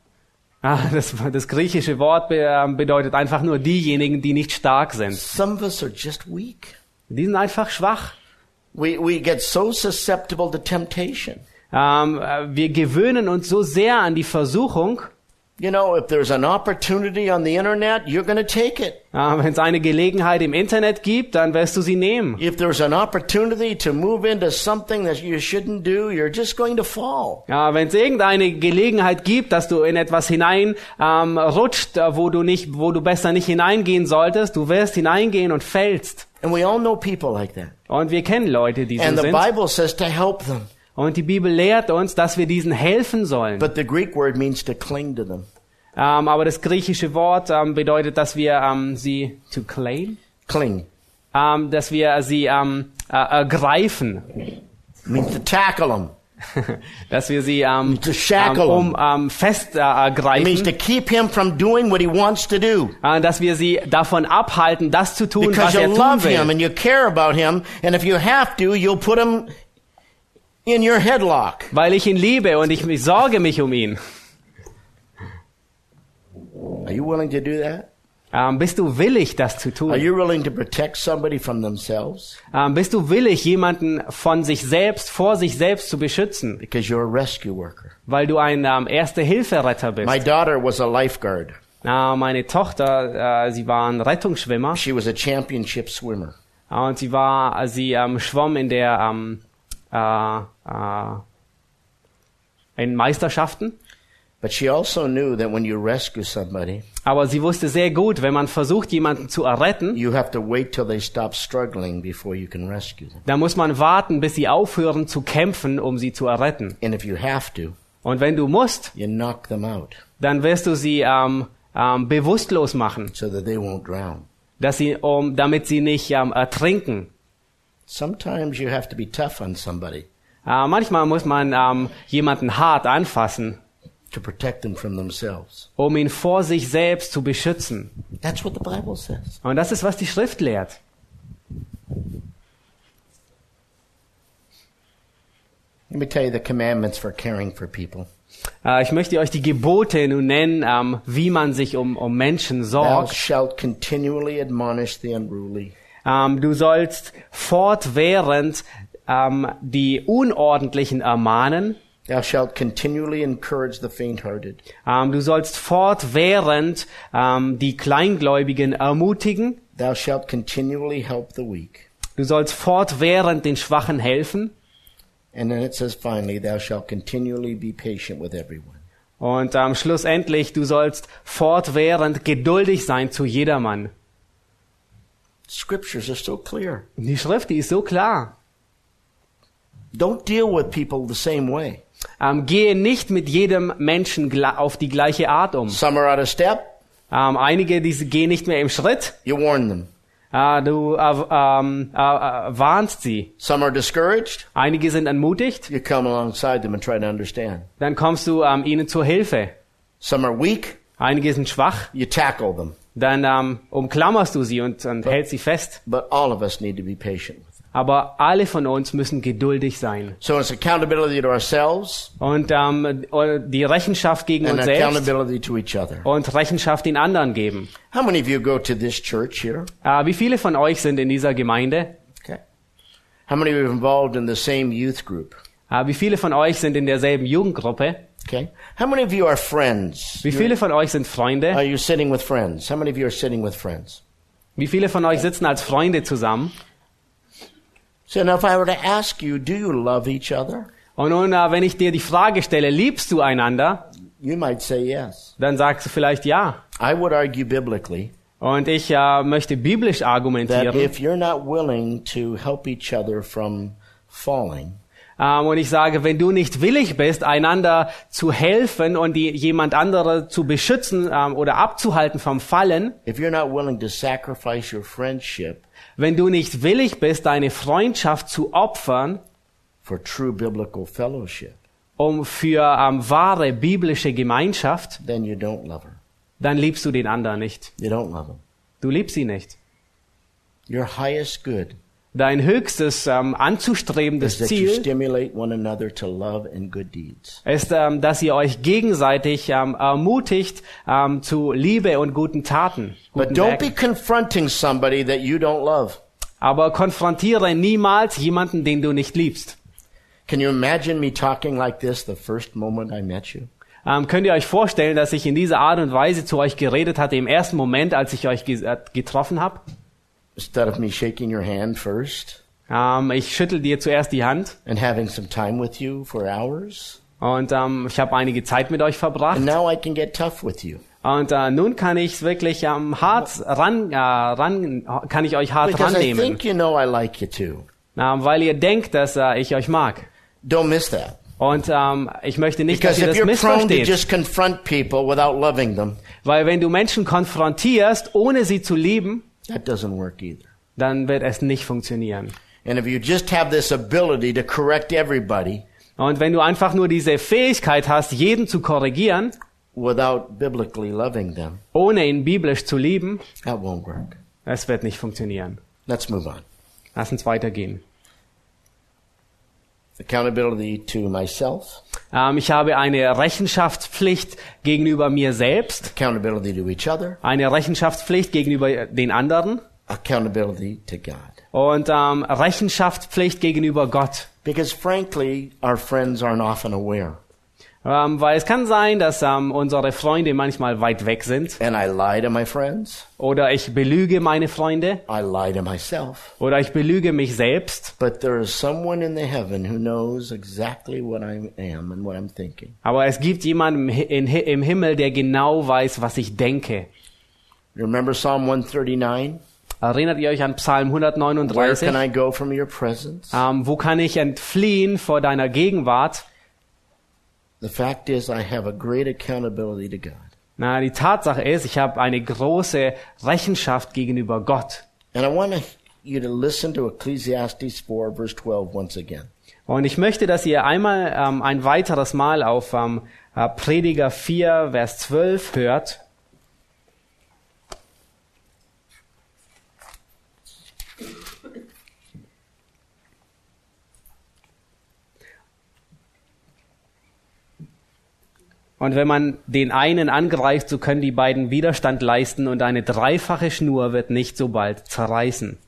Ah, das, das griechische Wort ähm, bedeutet einfach nur diejenigen, die nicht stark sind. Some of us are just weak. Die sind einfach schwach. We, we get so susceptible to temptation. Ähm, äh, wir gewöhnen uns so sehr an die Versuchung. You know, if there's an opportunity on the internet, you're going to take it. Wenn es eine Gelegenheit im Internet gibt, dann wirst du sie nehmen. If there's an opportunity to move into something that you shouldn't do, you're just going to fall. Ja, wenn es irgendeine Gelegenheit gibt, dass du in etwas hinein ähm, rutscht, äh, wo du nicht, wo du besser nicht hineingehen solltest, du wirst hineingehen und fällst. And we all know people like that. Und wir kennen Leute, die so And the sind. Bible says to help them. Und die Bibel lehrt uns, dass wir diesen helfen sollen. But the Greek word means to cling to them. Ähm, aber das griechische Wort ähm, bedeutet, dass wir ähm, sie to claim, Cling. dass wir sie äh, ergreifen, means to tackle them. dass wir sie ähm, To shackle um ähm, fest äh, It means ergreifen, to keep him from doing what he wants to do. äh, dass wir sie davon abhalten, das zu tun, was Because you er tun love him will. and you care about him. And if you have to, you'll put him in your headlock. Weil ich ihn liebe und ich, ich sorge mich um ihn. Are you willing to do that? Ähm, bist du willig, das zu Are tun? you willing to protect somebody from themselves? Ähm, bist du willig, jemanden von sich selbst, vor sich selbst zu beschützen? Because you're a rescue worker. Weil du ein ähm, Erste-Hilfe-Retter bist. My daughter was a lifeguard. Na, meine Tochter, äh, sie war ein Rettungsschwimmer She was a championship swimmer. äh, und sie war, sie ähm, schwamm in der äh, äh, in Meisterschaften. But she also knew that when you rescue somebody, Aber sie wusste sehr gut, wenn man versucht, jemanden zu erretten, you have to wait till they stop struggling before you can rescue them. dann muss man warten, bis sie aufhören zu kämpfen, um sie zu erretten. And if you have to, Und wenn du musst, you knock them out dann wirst du sie ähm, ähm, bewusstlos machen, so that they won't drown. dass sie, um, damit sie nicht ähm, ertrinken. Sometimes you have to be tough on somebody Äh, manchmal muss man ähm, jemanden hart anfassen, to protect them from themselves. um ihn vor sich selbst zu beschützen. That's what the Bible says. Und das ist, was die Schrift lehrt. Let me tell you the commandments for caring for people. Äh, ich möchte euch die Gebote nun nennen, ähm, wie man sich um, um Menschen Thou sorgt. shalt continually admonish the unruly. Ähm, du sollst fortwährend ähm, die Unordentlichen ermahnen. Thou shalt continually encourage the faint-hearted. Ähm, du sollst fortwährend ähm, die Kleingläubigen ermutigen. Thou shalt continually help the weak. Du sollst fortwährend den Schwachen helfen. And then it says finally, thou shalt continually be patient with everyone. Und ähm, schlussendlich, du sollst fortwährend geduldig sein zu jedermann. Scriptures are so clear. Die Schrift, die ist so klar. Don't deal with people the same way. Ähm, gehe nicht mit jedem Menschen auf die gleiche Art um. Some are out of step, Ähm, einige, die gehen nicht mehr im Schritt. you warn them. Äh, du äh, ähm, äh, äh, warnst sie. Some are discouraged, Einige sind entmutigt. you come alongside them and try to understand. Dann kommst du ähm, ihnen zur Hilfe. Some are weak, Einige sind schwach. you tackle them. Dann ähm, umklammerst du sie und, und hältst sie fest. But all of us need to be patient with them. Aber alle von uns müssen geduldig sein. So it's accountability to ourselves Und ähm, die Rechenschaft gegen uns selbst und Rechenschaft den anderen geben. How many of you go to this church here? Äh, wie viele von euch sind in dieser Gemeinde? Okay. How many of you are involved in the same youth group? Äh, wie viele von euch sind in derselben Jugendgruppe? Okay. How many of you are friends? Wie viele von euch sind Freunde? Are you sitting with friends? How many of you are sitting with friends? Wie viele von euch sitzen als Freunde zusammen? So now if I were to ask you, do you love each other? Und nun, äh, wenn ich dir die Frage stelle, liebst du einander? You might say yes. Dann sagst du vielleicht ja. I would argue biblically Und ich äh, möchte biblisch that argumentieren. if you're not willing to help each other from falling, und ich sage, wenn du nicht willig bist, einander zu helfen und die, jemand andere zu beschützen ähm, oder abzuhalten vom Fallen, if you're not willing to sacrifice your friendship wenn du nicht willig bist, deine Freundschaft zu opfern, for true biblical fellowship, um für ähm, wahre biblische Gemeinschaft, dann liebst du den anderen nicht. Du liebst sie nicht. Your highest good Dein höchstes ähm, anzustrebendes Ziel ist, ähm, dass ihr euch gegenseitig ähm, ermutigt ähm, zu Liebe und guten Taten. But Guten don't be Werken. confronting somebody that you don't love. Aber konfrontiere niemals jemanden, den du nicht liebst. Can you imagine me talking like this the first moment I met you? Ähm, könnt ihr euch vorstellen, dass ich in dieser Art und Weise zu euch geredet hatte im ersten Moment, als ich euch äh, getroffen habe? Instead of me shaking your hand first Ähm, ich schüttel dir zuerst die Hand and having some time with you for hours, und ähm, ich habe einige Zeit mit euch verbracht. and now I can get tough with you. Und äh, nun kann ich wirklich ähm, hart ran, äh, ran, kann ich euch hart Because I rannehmen, think you know I like you too. ähm, weil ihr denkt, dass äh, ich euch mag. Don't miss that. Und ähm, ich möchte nicht, dass Because ihr if das you're prone to missversteht. just confront people without loving them, Weil wenn du Menschen konfrontierst, ohne sie zu lieben, that doesn't work either. dann wird es nicht funktionieren. And if you just have this ability to correct everybody Und wenn du einfach nur diese Fähigkeit hast, jeden zu korrigieren, without biblically loving them, ohne ihn biblisch zu lieben, that won't work. es wird nicht funktionieren. Let's move on. Lass uns weitergehen. Accountability to myself, Ähm, ich habe eine Rechenschaftspflicht gegenüber mir selbst, accountability to each other, eine Rechenschaftspflicht gegenüber den anderen accountability to God. und ähm, Rechenschaftspflicht gegenüber Gott. Because frankly, our friends aren't often aware. Ähm, weil es kann sein, dass ähm, unsere Freunde manchmal weit weg sind And I lie to my friends. oder ich belüge meine Freunde I lie to myself. oder ich belüge mich selbst. But there is someone in the heaven who knows exactly what I am and what I'm thinking. Aber es gibt jemanden im, im Himmel, der genau weiß, was ich denke. You remember Psalm 139? Erinnert ihr euch an Psalm Where 139? can I go from your presence? Ähm, wo kann ich entfliehen vor deiner Gegenwart? The fact is, I have a great accountability to God. Na, die Tatsache ist, ich habe eine große Rechenschaft gegenüber Gott. And I want you to listen to Ecclesiastes 4, verse 12 once again. Und ich möchte, dass ihr einmal ähm, ein weiteres Mal auf ähm, äh, Prediger 4, Vers 12 hört. Und wenn man den einen angreift, so können die beiden Widerstand leisten und eine dreifache Schnur wird nicht so bald zerreißen.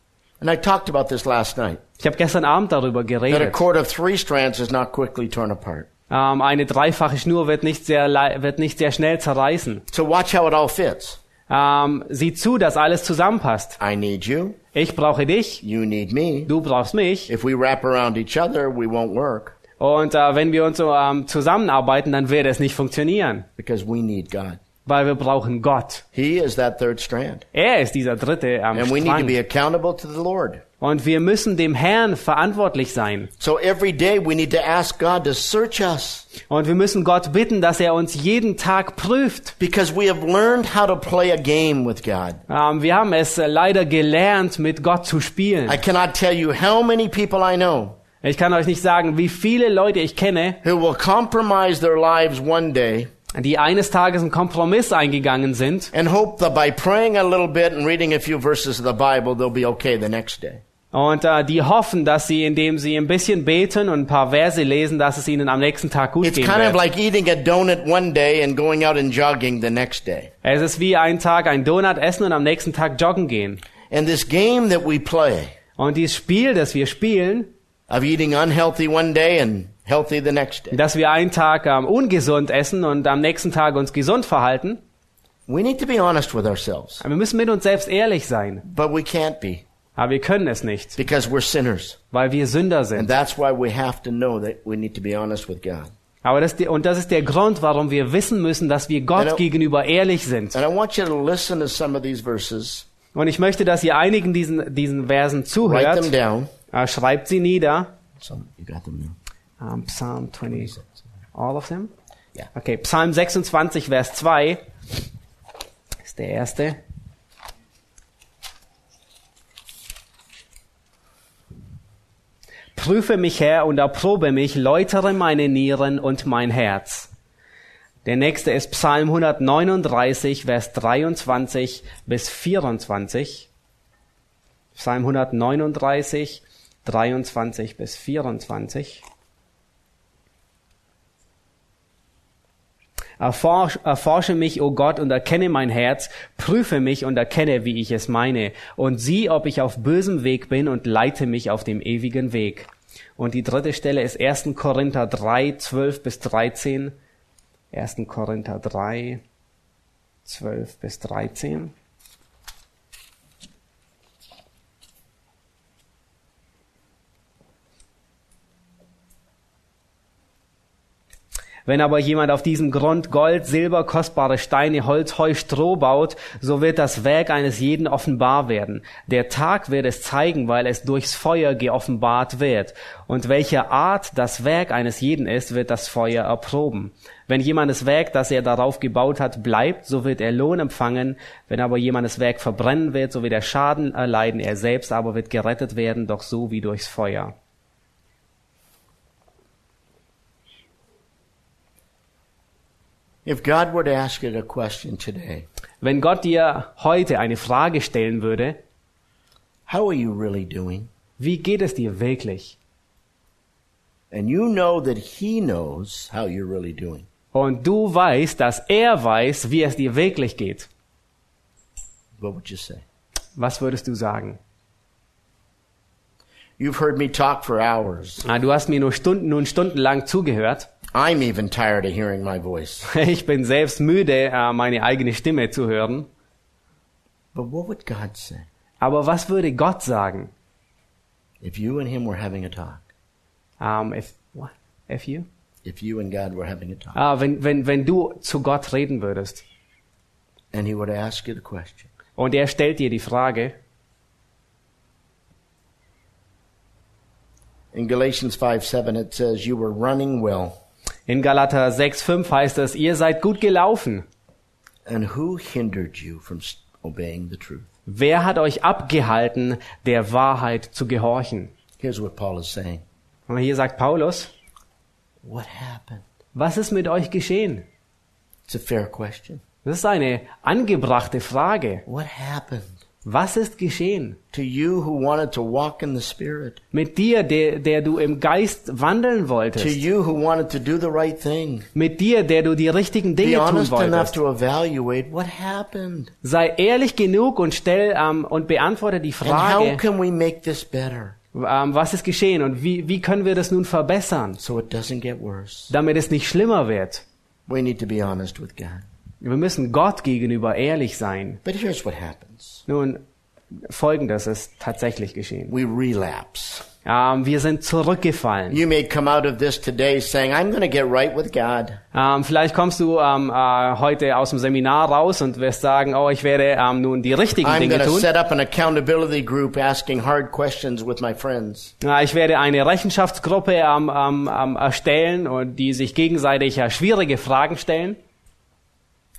And I talked about this last night. Ich habe gestern Abend darüber That a geredet. cord of three strands is not quickly torn apart. Ähm, eine dreifache Schnur wird nicht sehr, wird nicht sehr schnell zerreißen. So watch how it all fits. Ähm, sieh zu, dass alles zusammenpasst. I need you. Ich brauche dich, You need me. du brauchst mich. If we wrap around each other, we won't work Und äh, wenn wir uns so ähm, zusammenarbeiten, dann wird es nicht funktionieren, because we need God. weil wir brauchen Gott. He is that third strand. Er ist dieser dritte ähm, And we need to Strang. be accountable to the Lord. Und wir müssen dem Herrn verantwortlich sein. So every day we need to ask God to search us Und wir müssen Gott bitten, dass er uns jeden Tag prüft. because we have learned how to play a game with God. Ähm, wir haben es äh, leider gelernt, mit Gott zu spielen. I cannot tell you how many people I know Ich kann euch nicht sagen, wie viele Leute ich kenne, who will compromise their lives one day die eines Tages einen Kompromiss eingegangen sind and hope that by praying a little bit and reading a few verses of the Bible, they'll be okay the next day. und äh, die hoffen, dass sie, indem sie ein bisschen beten und ein paar Verse lesen, dass es ihnen am nächsten Tag gut It's gehen kind of wird. like eating a donut one day and going out and jogging the next day. Es ist wie ein Tag ein Donut essen und am nächsten Tag joggen gehen. And this game that we play Und dieses Spiel, das wir spielen, of eating unhealthy one day and healthy the next day, dass wir einen Tag ähm, ungesund essen und am nächsten Tag uns gesund verhalten, we need to be honest with ourselves. wir müssen mit uns selbst ehrlich sein. But we can't be Aber wir können es nicht, because we're sinners. weil wir Sünder And sind. that's why we have to know that we need to be honest with God. Aber das, und das ist der Grund, warum wir wissen müssen, dass wir Gott Genau. gegenüber ehrlich sind. And I want you to listen to some of these verses, Und ich möchte, dass ihr einigen diesen, diesen Versen write them zuhört. down. Äh, schreibt sie nieder. Some, you got them now. Ähm, Psalm 20. All of them? Ja. Okay, Psalm 26, Vers 2 ist der erste. Prüfe mich her und erprobe mich, läutere meine Nieren und mein Herz. Der nächste ist Psalm 139, Vers 23 bis 24. Psalm 139, 23 bis 24. Erforsch, erforsche mich, o Gott, und erkenne mein Herz, prüfe mich und erkenne, wie ich es meine, und sieh, ob ich auf bösem Weg bin und leite mich auf dem ewigen Weg. Und die dritte Stelle ist 1. Korinther 3, 12 bis 13. 1. Korinther 3, 12 bis 13. Wenn aber jemand auf diesem Grund Gold, Silber, kostbare Steine, Holz, Heu, Stroh baut, so wird das Werk eines jeden offenbar werden. Der Tag wird es zeigen, weil es durchs Feuer geoffenbart wird. Und welche Art das Werk eines jeden ist, wird das Feuer erproben. Wenn jemandes Werk, das er darauf gebaut hat, bleibt, so wird er Lohn empfangen. Wenn aber jemandes Werk verbrennen wird, so wird er Schaden erleiden. Er selbst aber wird gerettet werden, doch so wie durchs Feuer. If God were to ask you a question today, Wenn Gott dir heute eine Frage stellen würde, how are you really doing? wie geht es dir wirklich? And you know that He knows how you're really doing. Und du weißt, dass er weiß, wie es dir wirklich geht. What would you say? Was würdest du sagen? You've heard me talk for hours. Ah, Du hast mir nur Stunden, nun stundenlang zugehört. I'm even tired of hearing my voice. Ich bin selbst müde, äh, meine eigene Stimme zu hören. But what would God say Aber was würde Gott sagen? if you and Him were having a talk? Um, if, what? if you? If you and God were having a talk? Ah, wenn, wenn, wenn du zu Gott reden würdest And He would ask you the question und er stellt dir die Frage, In Galatians 5 7, it says, You were running well. In Galater 6,5 heißt es, ihr seid gut gelaufen. And who hindered you from obeying the truth? Wer hat euch abgehalten, der Wahrheit zu gehorchen? Here's what Paul is saying Und hier sagt Paulus, What happened? was ist mit euch geschehen? It's a fair question. Das ist eine angebrachte Frage. What happened? Was ist geschehen? To you who wanted to walk in the Spirit. Mit dir, der, der du im Geist wandeln To wolltest. you who wanted to do the right thing. Mit dir, der du die richtigen Be Dinge tun honest enough wolltest. to evaluate what happened. Sei ehrlich genug und stell ähm, und beantworte die And how Frage, can we make this better ähm, was ist geschehen und wie, wie können wir das nun verbessern, so it doesn't get worse? damit es nicht schlimmer wird. We need to be honest with God. Wir müssen Gott gegenüber ehrlich sein. But here's what happens. Nun, folgendes ist tatsächlich geschehen. We relapse. Ähm, wir sind zurückgefallen. You may come out of this today saying, I'm going to get right with God. Ähm, vielleicht kommst du ähm, äh, heute aus dem Seminar raus und wirst sagen, oh, ich werde ähm, nun die richtigen I'm Dinge tun. set up an accountability group asking hard questions with my friends. Ja, ich werde eine Rechenschaftsgruppe ähm, ähm, ähm, erstellen und die sich gegenseitig äh, schwierige Fragen stellen.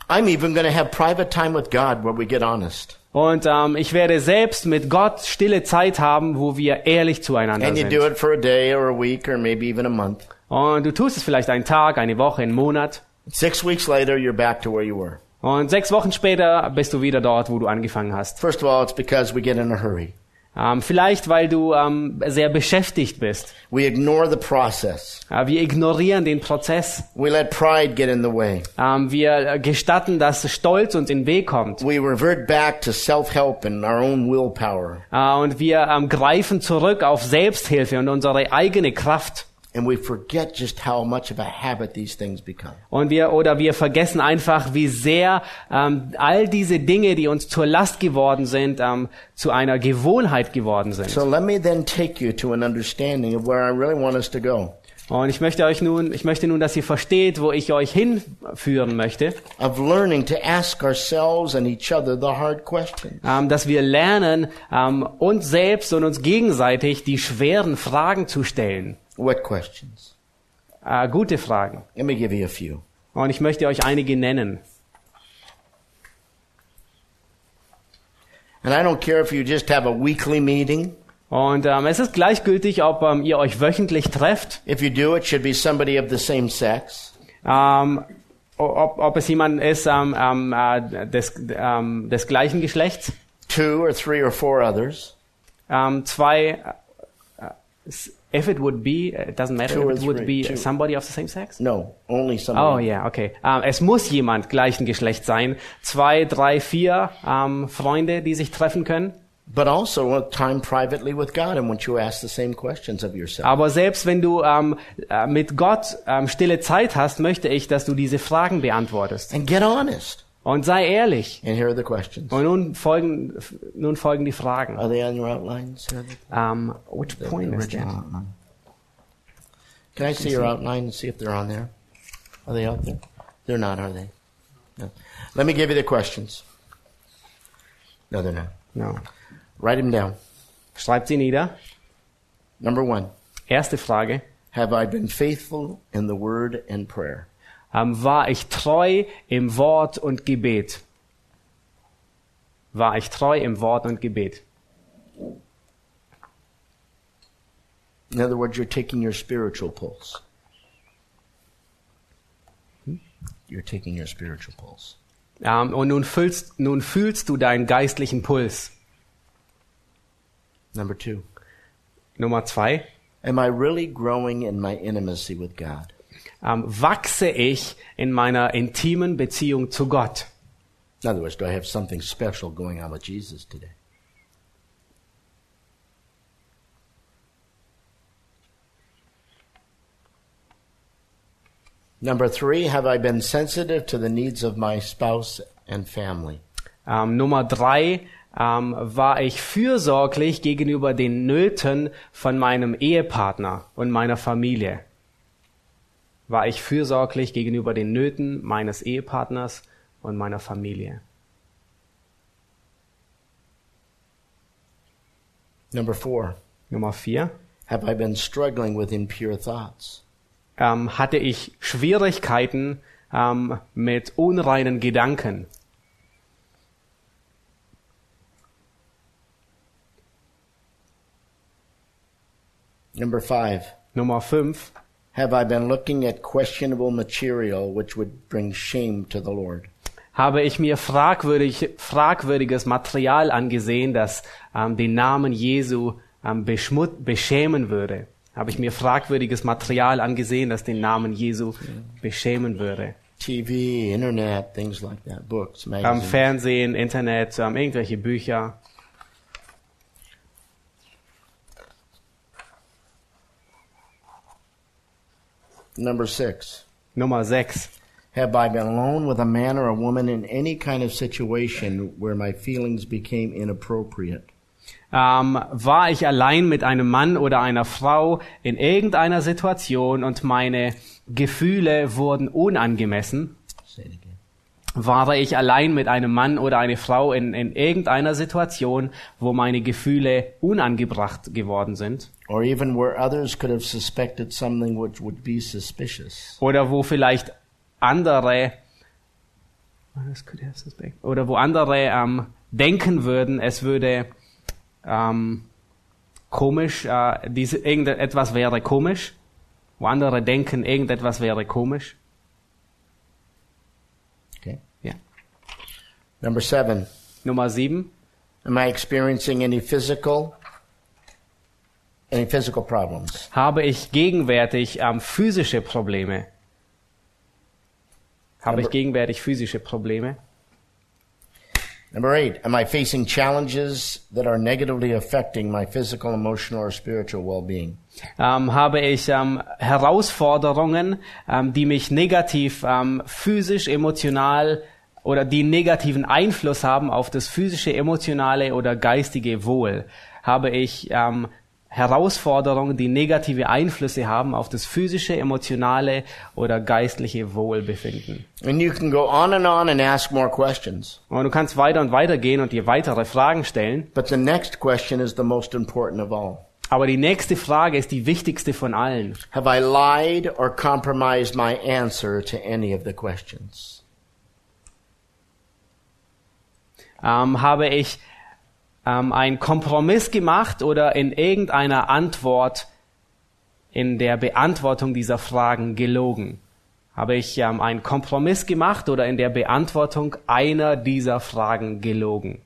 I'm even going to have private time with God where we get honest. Und ähm, ich werde selbst mit Gott stille Zeit haben, wo wir ehrlich zueinander And you sind. do it for a day or a week or maybe even a month. Und du tust es vielleicht einen Tag, eine Woche, einen Monat. Six weeks later, you're back to where you were. Und sechs Wochen später bist du wieder dort, wo du angefangen hast. First of all, it's because we get in a hurry. Ähm, vielleicht, weil du ähm, sehr beschäftigt bist. We ignore the process. Äh, wir ignorieren den Prozess. We let pride get in the way. Ähm, wir äh, gestatten, dass Stolz uns in den Weg kommt. We revert back to self-help and our own willpower. Äh, und wir greifen zurück auf Selbsthilfe und unsere eigene Kraft. And we forget just how much of a habit these things become. Und wir oder wir vergessen einfach, wie sehr ähm, all diese Dinge, die uns zur Last geworden sind, ähm, zu einer Gewohnheit geworden sind. So let me then take you to an understanding of where I really want us to go. Und ich möchte euch nun, ich möchte nun, dass ihr versteht, wo ich euch hinführen möchte, Of learning to ask ourselves and each other the hard questions. ähm, dass wir lernen, ähm, uns selbst und uns gegenseitig die schweren Fragen zu stellen. What questions? Äh, gute Fragen. Let me give you a few. Und ich möchte euch einige nennen. And I don't care if you just have a weekly meeting. Und ähm, es ist gleichgültig, ob ähm, ihr euch wöchentlich trefft, If you do, it should be somebody of the same sex. ähm, ob, ob es jemand ist ähm, ähm, äh, des, ähm, des gleichen Geschlechts, Two or three or four others. ähm, zwei, äh, if it would be, it doesn't matter, Two if it would three, be two. somebody of the same sex. No, only Oh somebody. ja, okay. Ähm, es muss jemand gleichen Geschlechts sein. Zwei, drei, vier ähm, Freunde, die sich treffen können. But also a time privately with God and want you ask the same questions of yourself. Aber selbst wenn du ähm, äh, mit Gott ähm, stille Zeit hast, möchte ich, dass du diese Fragen beantwortest. And get honest. Und sei ehrlich. And here are the questions. Und nun folgen, nun folgen die Fragen. Are they on your outlines? Um, which the point is that? outline? Can I see your outline and see if they're on there? Are they out there? They're not, are they? No. Let me give you the questions. No, they're not. No. Write them down. Schreibt sie nieder. Number one. Erste Frage. Have I been faithful in the word and prayer? War ich treu im Wort und Gebet? War ich treu im Wort und Gebet? In other words, you're taking your spiritual pulse. You're taking your spiritual pulse. Ähm, und nun fühlst, nun fühlst du deinen geistlichen Puls. Number two. Nummer zwei. Am I really growing in my intimacy with God? Ähm, wachse ich in meiner intimen Beziehung zu Gott? In other words, do I have something special going on with Jesus today? Number three, have I been sensitive to the needs of my spouse and family? Ähm, Nummer drei. Ähm, war ich fürsorglich gegenüber den Nöten von meinem Ehepartner und meiner Familie? War ich fürsorglich gegenüber den Nöten meines Ehepartners und meiner Familie? Number four, Nummer vier. have I been struggling with impure thoughts? Ähm, hatte ich Schwierigkeiten ähm, mit unreinen Gedanken? Number five, Nummer fünf. Have I been looking at questionable material which would bring shame to the Lord? habe ich mir fragwürdig, fragwürdiges Material angesehen, das ähm, den Namen Jesu ähm, beschmut, beschämen würde. Habe ich mir fragwürdiges Material angesehen, das den Namen Jesu beschämen würde. TV, internet, things like that, books, magazines. Fernsehen, Internet, ähm, irgendwelche Bücher. Number six. Nummer 6. Have I been alone with a man or a woman in any kind of situation where my feelings became inappropriate? Ähm, war ich allein mit einem Mann oder einer Frau in irgendeiner Situation und meine Gefühle wurden unangemessen? Say it again. War ich allein mit einem Mann oder einer Frau in, in irgendeiner Situation, wo meine Gefühle unangebracht geworden sind? Or even where others could have suspected something which would be suspicious. Oder wo vielleicht andere oder wo andere ähm, denken würden, es würde ähm, komisch, äh, diese, irgendetwas wäre komisch, wo andere denken, irgendetwas wäre komisch. Okay. Ja. Number seven. Nummer sieben. Am I experiencing any physical any physical problems? Habe ich gegenwärtig ähm, physische Probleme? Habe ich gegenwärtig physische Probleme? Number eight, am I facing challenges that are negatively affecting my physical, emotional, or spiritual well-being? ähm, habe ich ähm, Herausforderungen, ähm, die mich negativ ähm, physisch, emotional oder die negativen Einfluss haben auf das physische, emotionale oder geistige Wohl. Habe ich ähm, Herausforderungen, die negative Einflüsse haben auf das physische, emotionale oder geistliche Wohlbefinden. And you can go on and on and ask more questions. Und du kannst weiter und weiter gehen und dir weitere Fragen stellen. But the next question is the most important of all. Aber die nächste Frage ist die wichtigste von allen. Have I lied or compromised my answer to any of the questions? Ähm, habe ich ähm, einen Kompromiss gemacht oder in irgendeiner Antwort, in der Beantwortung dieser Fragen gelogen? Habe ich ähm, einen Kompromiss gemacht oder in der Beantwortung einer dieser Fragen gelogen?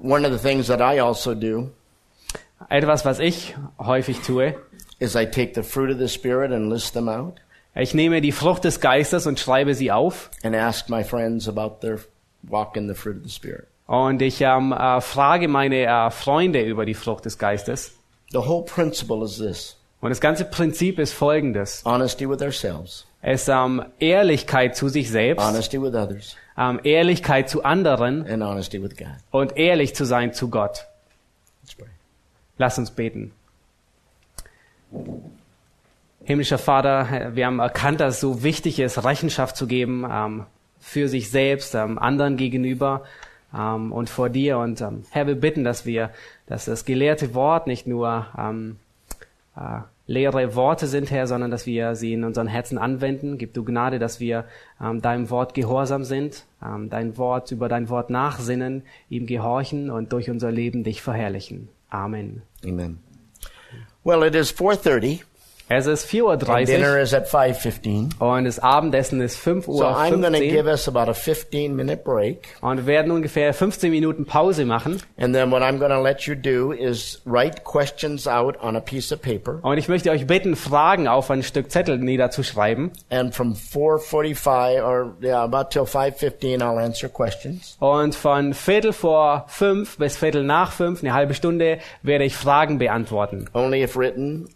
One of the things that I also do Etwas, was ich häufig tue. is I take the fruit of the Spirit and list them out Ich nehme die Frucht des Geistes und schreibe sie auf. and ask my friends about their walk in the fruit of the Spirit. Und ich ähm, äh, frage meine äh, Freunde über die Frucht des Geistes. The whole principle is this Und das ganze Prinzip ist folgendes. honesty with ourselves, Es ähm, Ehrlichkeit zu sich selbst, honesty with others, ähm, Ehrlichkeit zu anderen and honesty with God. und ehrlich zu sein zu Gott. Let's pray. Lass uns beten. Himmlischer Vater, wir haben erkannt, dass es so wichtig ist, Rechenschaft zu geben ähm, für sich selbst, ähm, anderen gegenüber ähm, und vor dir. Und ähm, Herr, wir bitten, dass wir, dass das gelehrte Wort nicht nur ähm, äh, leere Worte sind, Herr, sondern dass wir sie in unseren Herzen anwenden. Gib du Gnade, dass wir ähm, deinem Wort gehorsam sind, ähm, dein Wort über dein Wort nachsinnen, ihm gehorchen und durch unser Leben dich verherrlichen. Amen. Amen. Well, it is 4:30 Es ist and 4.30 dinner Uhr is at 5:15. und das Abendessen ist 5 So Uhr I'm going to 15 give us about a 15 minute break. und wir werden ungefähr 15 Minuten Pause machen. And then what I'm going to let you do is write questions out on a piece of paper. Und ich möchte euch bitten, Fragen auf ein Stück Zettel niederzuschreiben. And from 4:45 or yeah, about till 5:15 I'll answer questions. Und von Viertel vor fünf bis Viertel nach fünf, eine halbe Stunde, werde ich Fragen beantworten. Only if written.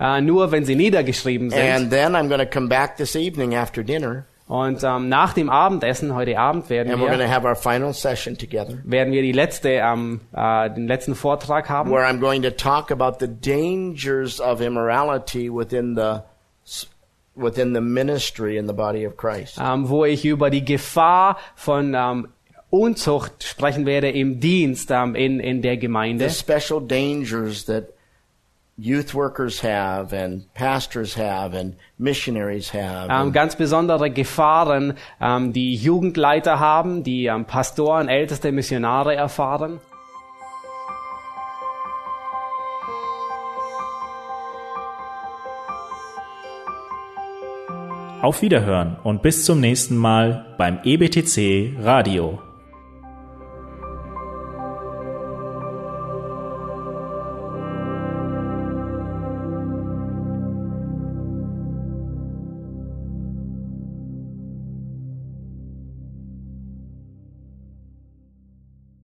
Äh, nur wenn sie niedergeschrieben sind. And then I'm going to come back this evening after dinner Und ähm, nach dem Abendessen, heute Abend, werden and wir, have our final session together werden wir die letzte, ähm, äh, den letzten Vortrag haben. where I'm going to talk about the dangers of immorality within the within the ministry in the body of Christ. ähm, wo ich über die Gefahr von ähm, Unzucht sprechen werde im Dienst ähm, in, in der The Gemeinde. special dangers that youth workers have and pastors have and missionaries have. Ähm, ganz besondere Gefahren, ähm, die Jugendleiter haben, die ähm, Pastoren, älteste Missionare erfahren. Auf Wiederhören und bis zum nächsten Mal beim EBTC Radio.